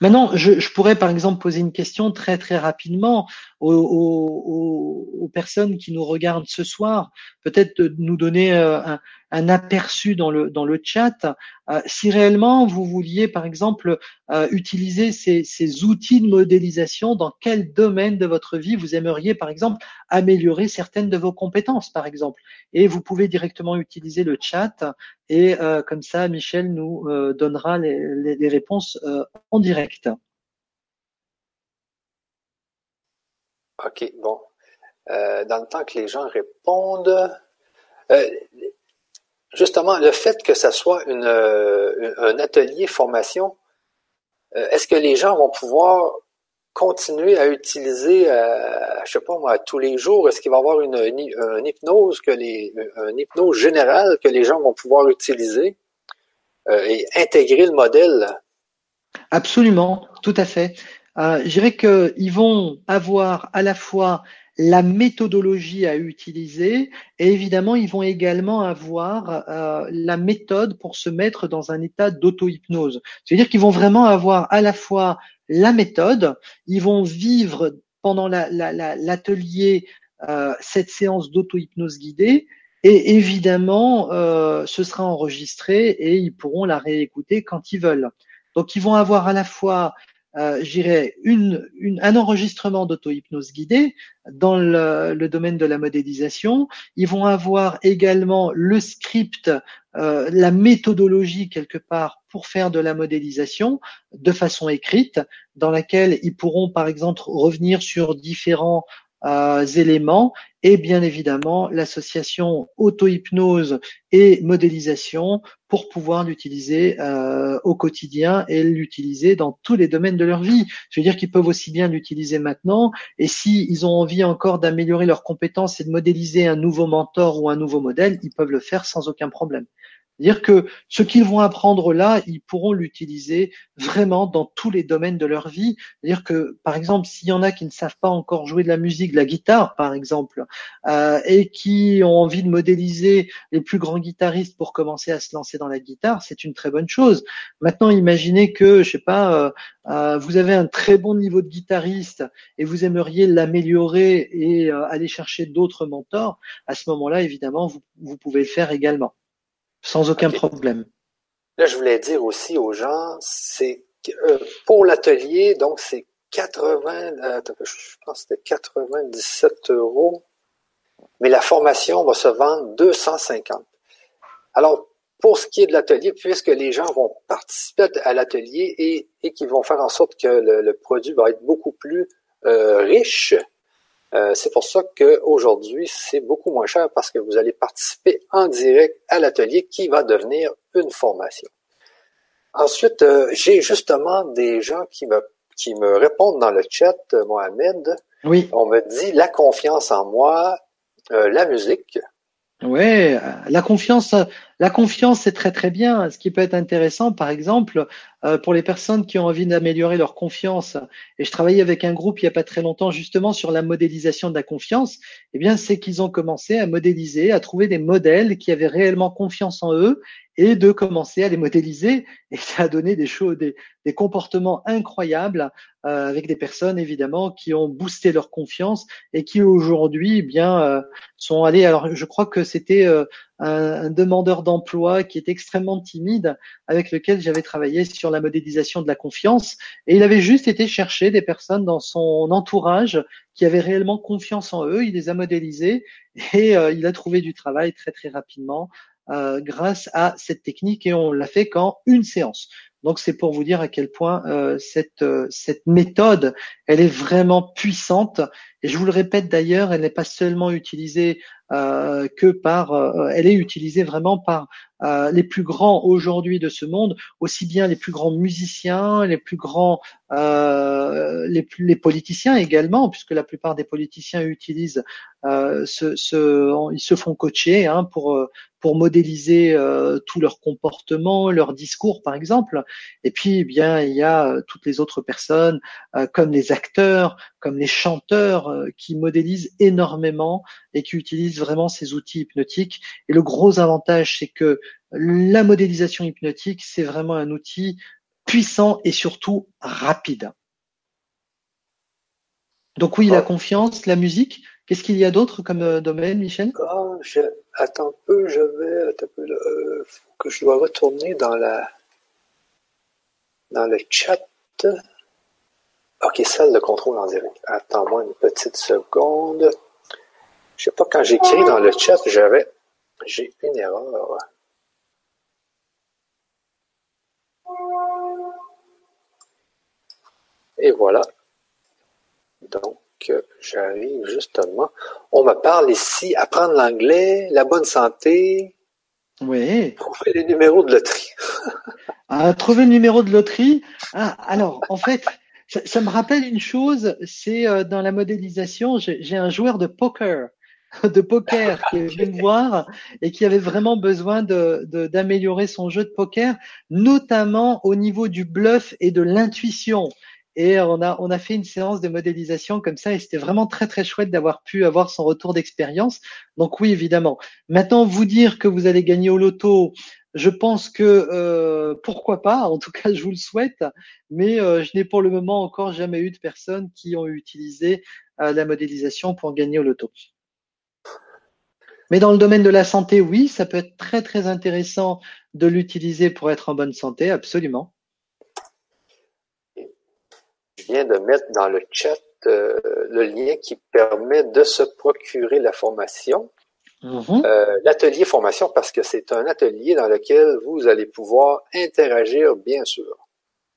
Maintenant, je, je, pourrais par exemple poser une question très très rapidement aux, aux, personnes qui nous regardent ce soir, peut-être nous donner un, un aperçu dans le, dans le chat. Euh, si réellement vous vouliez, par exemple, euh, utiliser ces, ces, outils de modélisation, dans quel domaine de votre vie vous aimeriez, par exemple, améliorer certaines de vos compétences, par exemple? Et vous pouvez directement utiliser le chat et euh, comme ça, Michel nous donnera les, les réponses en direct. OK, bon. dans le temps que les gens répondent, euh, justement, le fait que ça soit une, euh, un atelier formation, euh, est-ce que les gens vont pouvoir continuer à utiliser, euh, je sais pas moi, tous les jours? Est-ce qu'il va y avoir une, une, hypnose que les, une hypnose générale que les gens vont pouvoir utiliser et intégrer le modèle? Absolument, tout à fait. Je dirais qu'ils vont avoir à la fois la méthodologie à utiliser et évidemment ils vont également avoir euh, la méthode pour se mettre dans un état d'auto-hypnose. C'est-à-dire qu'ils vont vraiment avoir à la fois la méthode, ils vont vivre pendant l'atelier la, euh, cette séance d'auto-hypnose guidée et évidemment euh, ce sera enregistré et ils pourront la réécouter quand ils veulent. Donc, ils vont avoir à la fois euh, j'irais, une, une, un enregistrement d'auto-hypnose guidée dans le, le, domaine de la modélisation. Ils vont avoir également le script, euh, la méthodologie quelque part pour faire de la modélisation de façon écrite, dans laquelle ils pourront par exemple revenir sur différents euh, éléments et bien évidemment l'association auto-hypnose et modélisation pour pouvoir l'utiliser euh, au quotidien et l'utiliser dans tous les domaines de leur vie. Je veux dire qu'ils peuvent aussi bien l'utiliser maintenant et si ils ont envie encore d'améliorer leurs compétences et de modéliser un nouveau mentor ou un nouveau modèle, ils peuvent le faire sans aucun problème. C'est-à-dire que ce qu'ils vont apprendre là, ils pourront l'utiliser vraiment dans tous les domaines de leur vie. C'est-à-dire que, par exemple, s'il y en a qui ne savent pas encore jouer de la musique, de la guitare, par exemple, euh, et qui ont envie de modéliser les plus grands guitaristes pour commencer à se lancer dans la guitare, c'est une très bonne chose. Maintenant, imaginez que, je sais pas, euh, euh, vous avez un très bon niveau de guitariste et vous aimeriez l'améliorer et euh, aller chercher d'autres mentors. À ce moment-là, évidemment, vous, vous pouvez le faire également sans aucun problème. Là, je voulais dire aussi aux gens, c'est euh, pour l'atelier, donc c'est 80, euh, je pense que c'était 97 euros, mais la formation va se vendre 250. Alors, pour ce qui est de l'atelier, puisque les gens vont participer à l'atelier et, et qui vont faire en sorte que le, produit va être beaucoup plus euh, riche, c'est pour ça qu'aujourd'hui, c'est beaucoup moins cher parce que vous allez participer en direct à l'atelier qui va devenir une formation. Ensuite, euh, j'ai justement des gens qui me, qui me répondent dans le chat, euh, Mohamed. Oui. On me dit la confiance en moi, la musique. Ouais, la confiance, la confiance, c'est très très bien. Ce qui peut être intéressant, par exemple, euh, pour les personnes qui ont envie d'améliorer leur confiance. Et je travaillais avec un groupe il n'y a pas très longtemps justement sur la modélisation de la confiance. Eh bien, c'est qu'ils ont commencé à modéliser, à trouver des modèles qui avaient réellement confiance en eux et de commencer à les modéliser. Et ça a donné des choses, des, des comportements incroyables euh, avec des personnes évidemment qui ont boosté leur confiance et qui aujourd'hui, eh bien, euh, sont allés. Alors, je crois que c'était euh, un, demandeur d'emploi qui est extrêmement timide, avec lequel j'avais travaillé sur la modélisation de la confiance. Et il avait juste été chercher des personnes dans son entourage qui avaient réellement confiance en eux. Il les a modélisés et euh, il a trouvé du travail très très rapidement euh, grâce à cette technique et on l'a fait qu'en une séance. Donc c'est pour vous dire à quel point euh, cette, euh, cette méthode, elle est vraiment puissante. Et je vous le répète d'ailleurs, elle n'est pas seulement utilisée que par, euh, elle est utilisée vraiment par euh, les plus grands aujourd'hui de ce monde, aussi bien les plus grands musiciens, les plus grands, les, les politiciens également, puisque la plupart des politiciens utilisent, ce, ce, ils se font coacher hein, pour pour modéliser tout leur comportement, leur discours par exemple. Et puis eh bien il y a toutes les autres personnes comme les acteurs, comme les chanteurs qui modélisent énormément et qui utilisent vraiment ces outils hypnotiques. Et le gros avantage, c'est que la modélisation hypnotique, c'est vraiment un outil puissant et surtout rapide. Donc oui, la confiance, la musique. Qu'est-ce qu'il y a d'autre comme euh, domaine, Michel? Oh, Attends un peu, je vais. Euh, que je dois retourner dans la dans le chat. Ok, salle de contrôle en direct. Attends-moi une petite seconde. Je sais pas, quand j'écris dans le chat, j'avais, j'ai une erreur. Et voilà. Donc, j'arrive justement. On me parle ici, apprendre l'anglais, la bonne santé. Oui. Trouver les numéros de loterie. ah, trouver le numéro de loterie. Ah, alors, en fait, ça, me rappelle une chose, c'est euh, dans la modélisation, j'ai un joueur de poker de poker qui est venu me voir et qui avait vraiment besoin de, d'améliorer son jeu de poker, notamment au niveau du bluff et de l'intuition. Et on a, on a fait une séance de modélisation comme ça et c'était vraiment très très chouette d'avoir pu avoir son retour d'expérience. Donc oui, évidemment. Maintenant, vous dire que vous allez gagner au loto, je pense que euh, pourquoi pas, en tout cas je vous le souhaite, mais euh, je n'ai pour le moment encore jamais eu de personnes qui ont utilisé euh, la modélisation pour gagner au loto. Mais dans le domaine de la santé, oui, ça peut être très très intéressant de l'utiliser pour être en bonne santé, absolument. Viens de mettre dans le chat euh, le lien qui permet de se procurer la formation. Mhm. Euh, l'atelier formation parce que c'est un atelier dans lequel vous allez pouvoir interagir, bien sûr.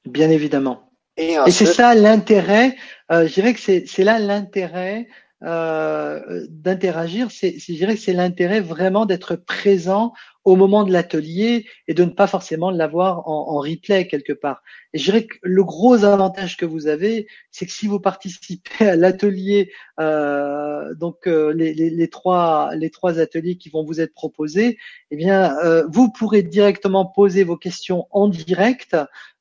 Bien évidemment. Et, c'est ça l'intérêt. Euh, je dirais que c'est là l'intérêt euh, d'interagir. C'est, je dirais c'est l'intérêt vraiment d'être présent au moment de l'atelier et de ne pas forcément l'avoir en, en, replay quelque part. Et je dirais que le gros avantage que vous avez, c'est que si vous participez à l'atelier, euh, donc euh, les, trois les trois ateliers qui vont vous être proposés, eh bien vous pourrez directement poser vos questions en direct.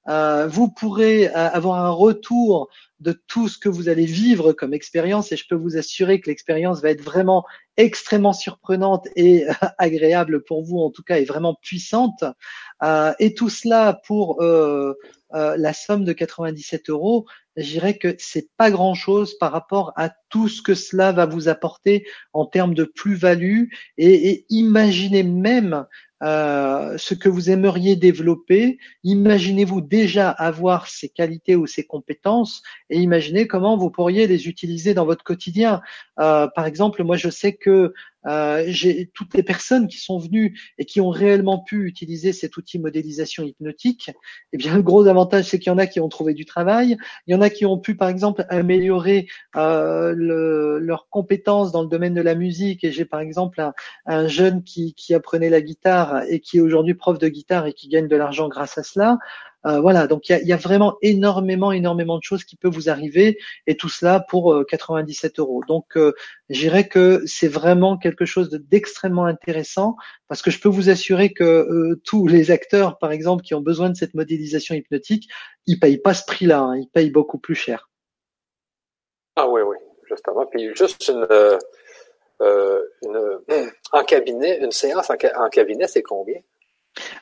Euh, vous pourrez avoir un retour de tout ce que vous allez vivre comme expérience et je peux vous assurer que l'expérience va être vraiment extrêmement surprenante et agréable pour vous en tout cas et vraiment puissante. Euh, et tout cela pour euh, euh, la somme de 97 euros. Je dirais que c'est pas grand chose par rapport à tout ce que cela va vous apporter en termes de plus-value. Et, et imaginez même euh, ce que vous aimeriez développer. Imaginez-vous déjà avoir ces qualités ou ces compétences et imaginez comment vous pourriez les utiliser dans votre quotidien. Euh, par exemple, moi je sais que euh, j'ai toutes les personnes qui sont venues et qui ont réellement pu utiliser cet outil modélisation hypnotique. Eh bien, le gros avantage, c'est qu'il y en a qui ont trouvé du travail, il y en a qui ont pu, par exemple, améliorer euh, le, leurs compétences dans le domaine de la musique. Et j'ai, par exemple, un, un jeune qui, qui apprenait la guitare et qui est aujourd'hui prof de guitare et qui gagne de l'argent grâce à cela. Euh, voilà, donc il y a, vraiment énormément, énormément de choses qui peuvent vous arriver et tout cela pour 97 euh, euros. Donc, euh, je dirais que c'est vraiment quelque chose d'extrêmement intéressant parce que je peux vous assurer que tous les acteurs, par exemple, qui ont besoin de cette modélisation hypnotique, ils payent pas ce prix-là, hein, ils payent beaucoup plus cher. Ah oui, oui, justement. Puis juste une, en cabinet, une séance en cabinet, c'est combien?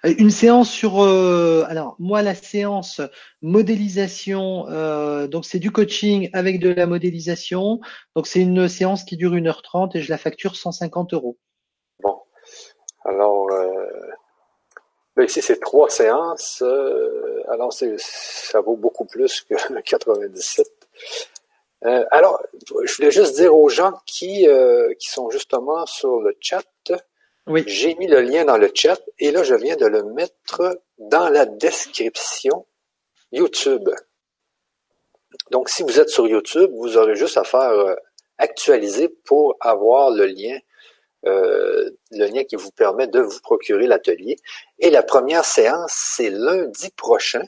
Euh, une séance sur, euh, alors moi la séance modélisation, euh, donc c'est du coaching avec de la modélisation, donc c'est une séance qui dure 1h30 et je la facture 150 euros. Bon, alors ben ici c'est trois séances, alors ça vaut beaucoup plus que 97. alors, je voulais juste dire aux gens qui, qui sont justement sur le chat. J'ai mis le lien dans le chat et là, je viens de le mettre dans la description YouTube. Donc, si vous êtes sur YouTube, vous aurez juste à faire euh, actualiser pour avoir le lien, euh, le lien qui vous permet de vous procurer l'atelier. Et la première séance, c'est lundi prochain.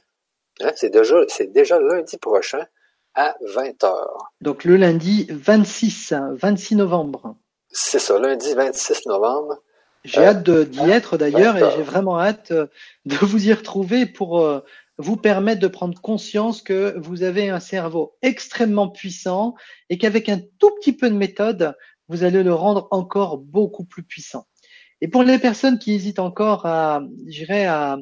Hein, c'est déjà, c'est déjà lundi prochain à 20 h Donc le lundi 26, 26 novembre. C'est ça, lundi 26 novembre j'ai hâte d'y être d'ailleurs et j'ai vraiment hâte euh, de vous y retrouver pour euh, vous permettre de prendre conscience que vous avez un cerveau extrêmement puissant et qu'avec un tout petit peu de méthode, vous allez le rendre encore beaucoup plus puissant. Et pour les personnes qui hésitent encore à, à,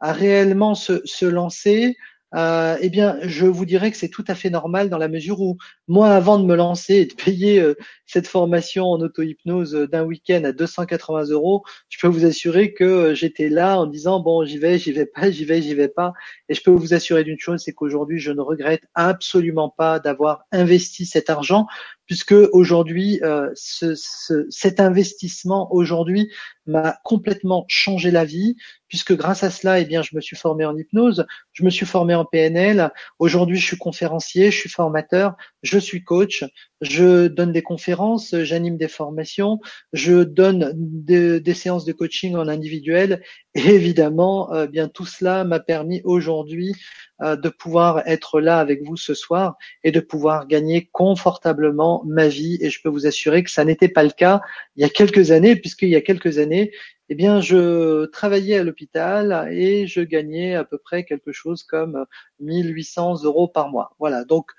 à réellement se, se lancer, euh, eh bien, je vous dirais que c'est tout à fait normal dans la mesure où moi, avant de me lancer et de payer euh, cette formation en auto-hypnose euh, d'un week-end à 280 euros, je peux vous assurer que j'étais là en disant bon, j'y vais, j'y vais pas, j'y vais, j'y vais pas. Et je peux vous assurer d'une chose, c'est qu'aujourd'hui, je ne regrette absolument pas d'avoir investi cet argent puisque aujourd'hui, euh, ce, ce, cet investissement aujourd'hui m'a complètement changé la vie, puisque grâce à cela, eh bien, je me suis formé en hypnose, je me suis formé en PNL. Aujourd'hui, je suis conférencier, je suis formateur, je suis coach, je donne des conférences, j'anime des formations, je donne des séances de coaching en individuel. Et évidemment, euh, bien tout cela m'a permis aujourd'hui euh, de pouvoir être là avec vous ce soir et de pouvoir gagner confortablement ma vie. Et je peux vous assurer que ça n'était pas le cas il y a quelques années, puisqu'il y a quelques années, eh bien, je travaillais à l'hôpital et je gagnais à peu près quelque chose comme 1800 euros par mois. Voilà. Donc,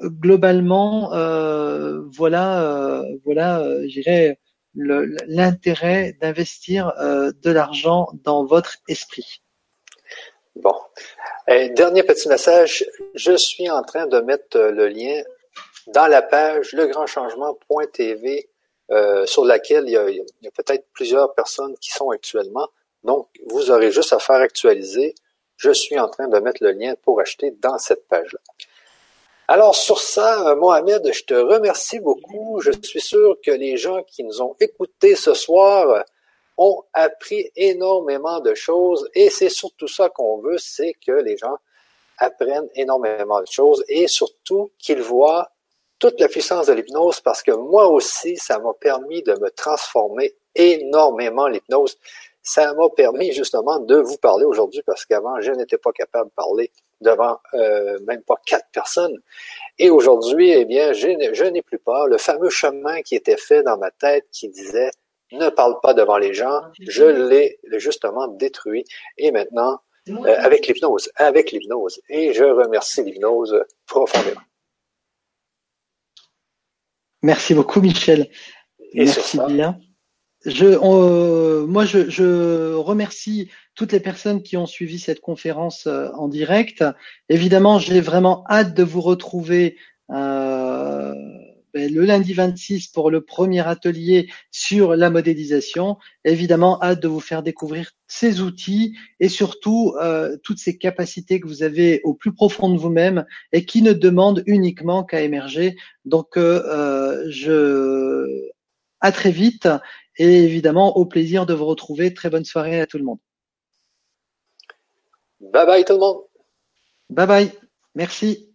globalement, euh, voilà, euh, voilà, euh, l'intérêt d'investir euh, de l'argent dans votre esprit. Bon. dernier petit message. Je suis en train de mettre le lien dans la page legrandchangement.tv euh, sur laquelle il y a, a peut-être plusieurs personnes qui sont actuellement. Donc, vous aurez juste à faire actualiser. Je suis en train de mettre le lien pour acheter dans cette page-là. Alors sur ça, Mohamed, je te remercie beaucoup. Je suis sûr que les gens qui nous ont écoutés ce soir ont appris énormément de choses et c'est surtout ça qu'on veut, c'est que les gens apprennent énormément de choses et surtout qu'ils voient toute la puissance de l'hypnose parce que moi aussi, ça m'a permis de me transformer énormément l'hypnose. Ça m'a permis justement de vous parler aujourd'hui parce qu'avant, je n'étais pas capable de parler devant euh, même pas quatre personnes. Et aujourd'hui, eh bien, je n'ai plus peur. Le fameux chemin qui était fait dans ma tête qui disait ne parle pas devant les gens, je l'ai justement détruit. Et maintenant, euh, avec l'hypnose, avec l'hypnose. Et je remercie l'hypnose profondément. Merci beaucoup, Michel. Merci bien. Je, moi, je, je, remercie toutes les personnes qui ont suivi cette conférence euh, en direct. Évidemment, j'ai vraiment hâte de vous retrouver euh, ben, le lundi 26 pour le premier atelier sur la modélisation. Évidemment, hâte de vous faire découvrir ces outils et surtout euh, toutes ces capacités que vous avez au plus profond de vous-même et qui ne demandent uniquement qu'à émerger. Donc, euh, euh, je à très vite et évidemment au plaisir de vous retrouver. Très bonne soirée à tout le monde. Bye bye tout le monde. Bye bye. Merci.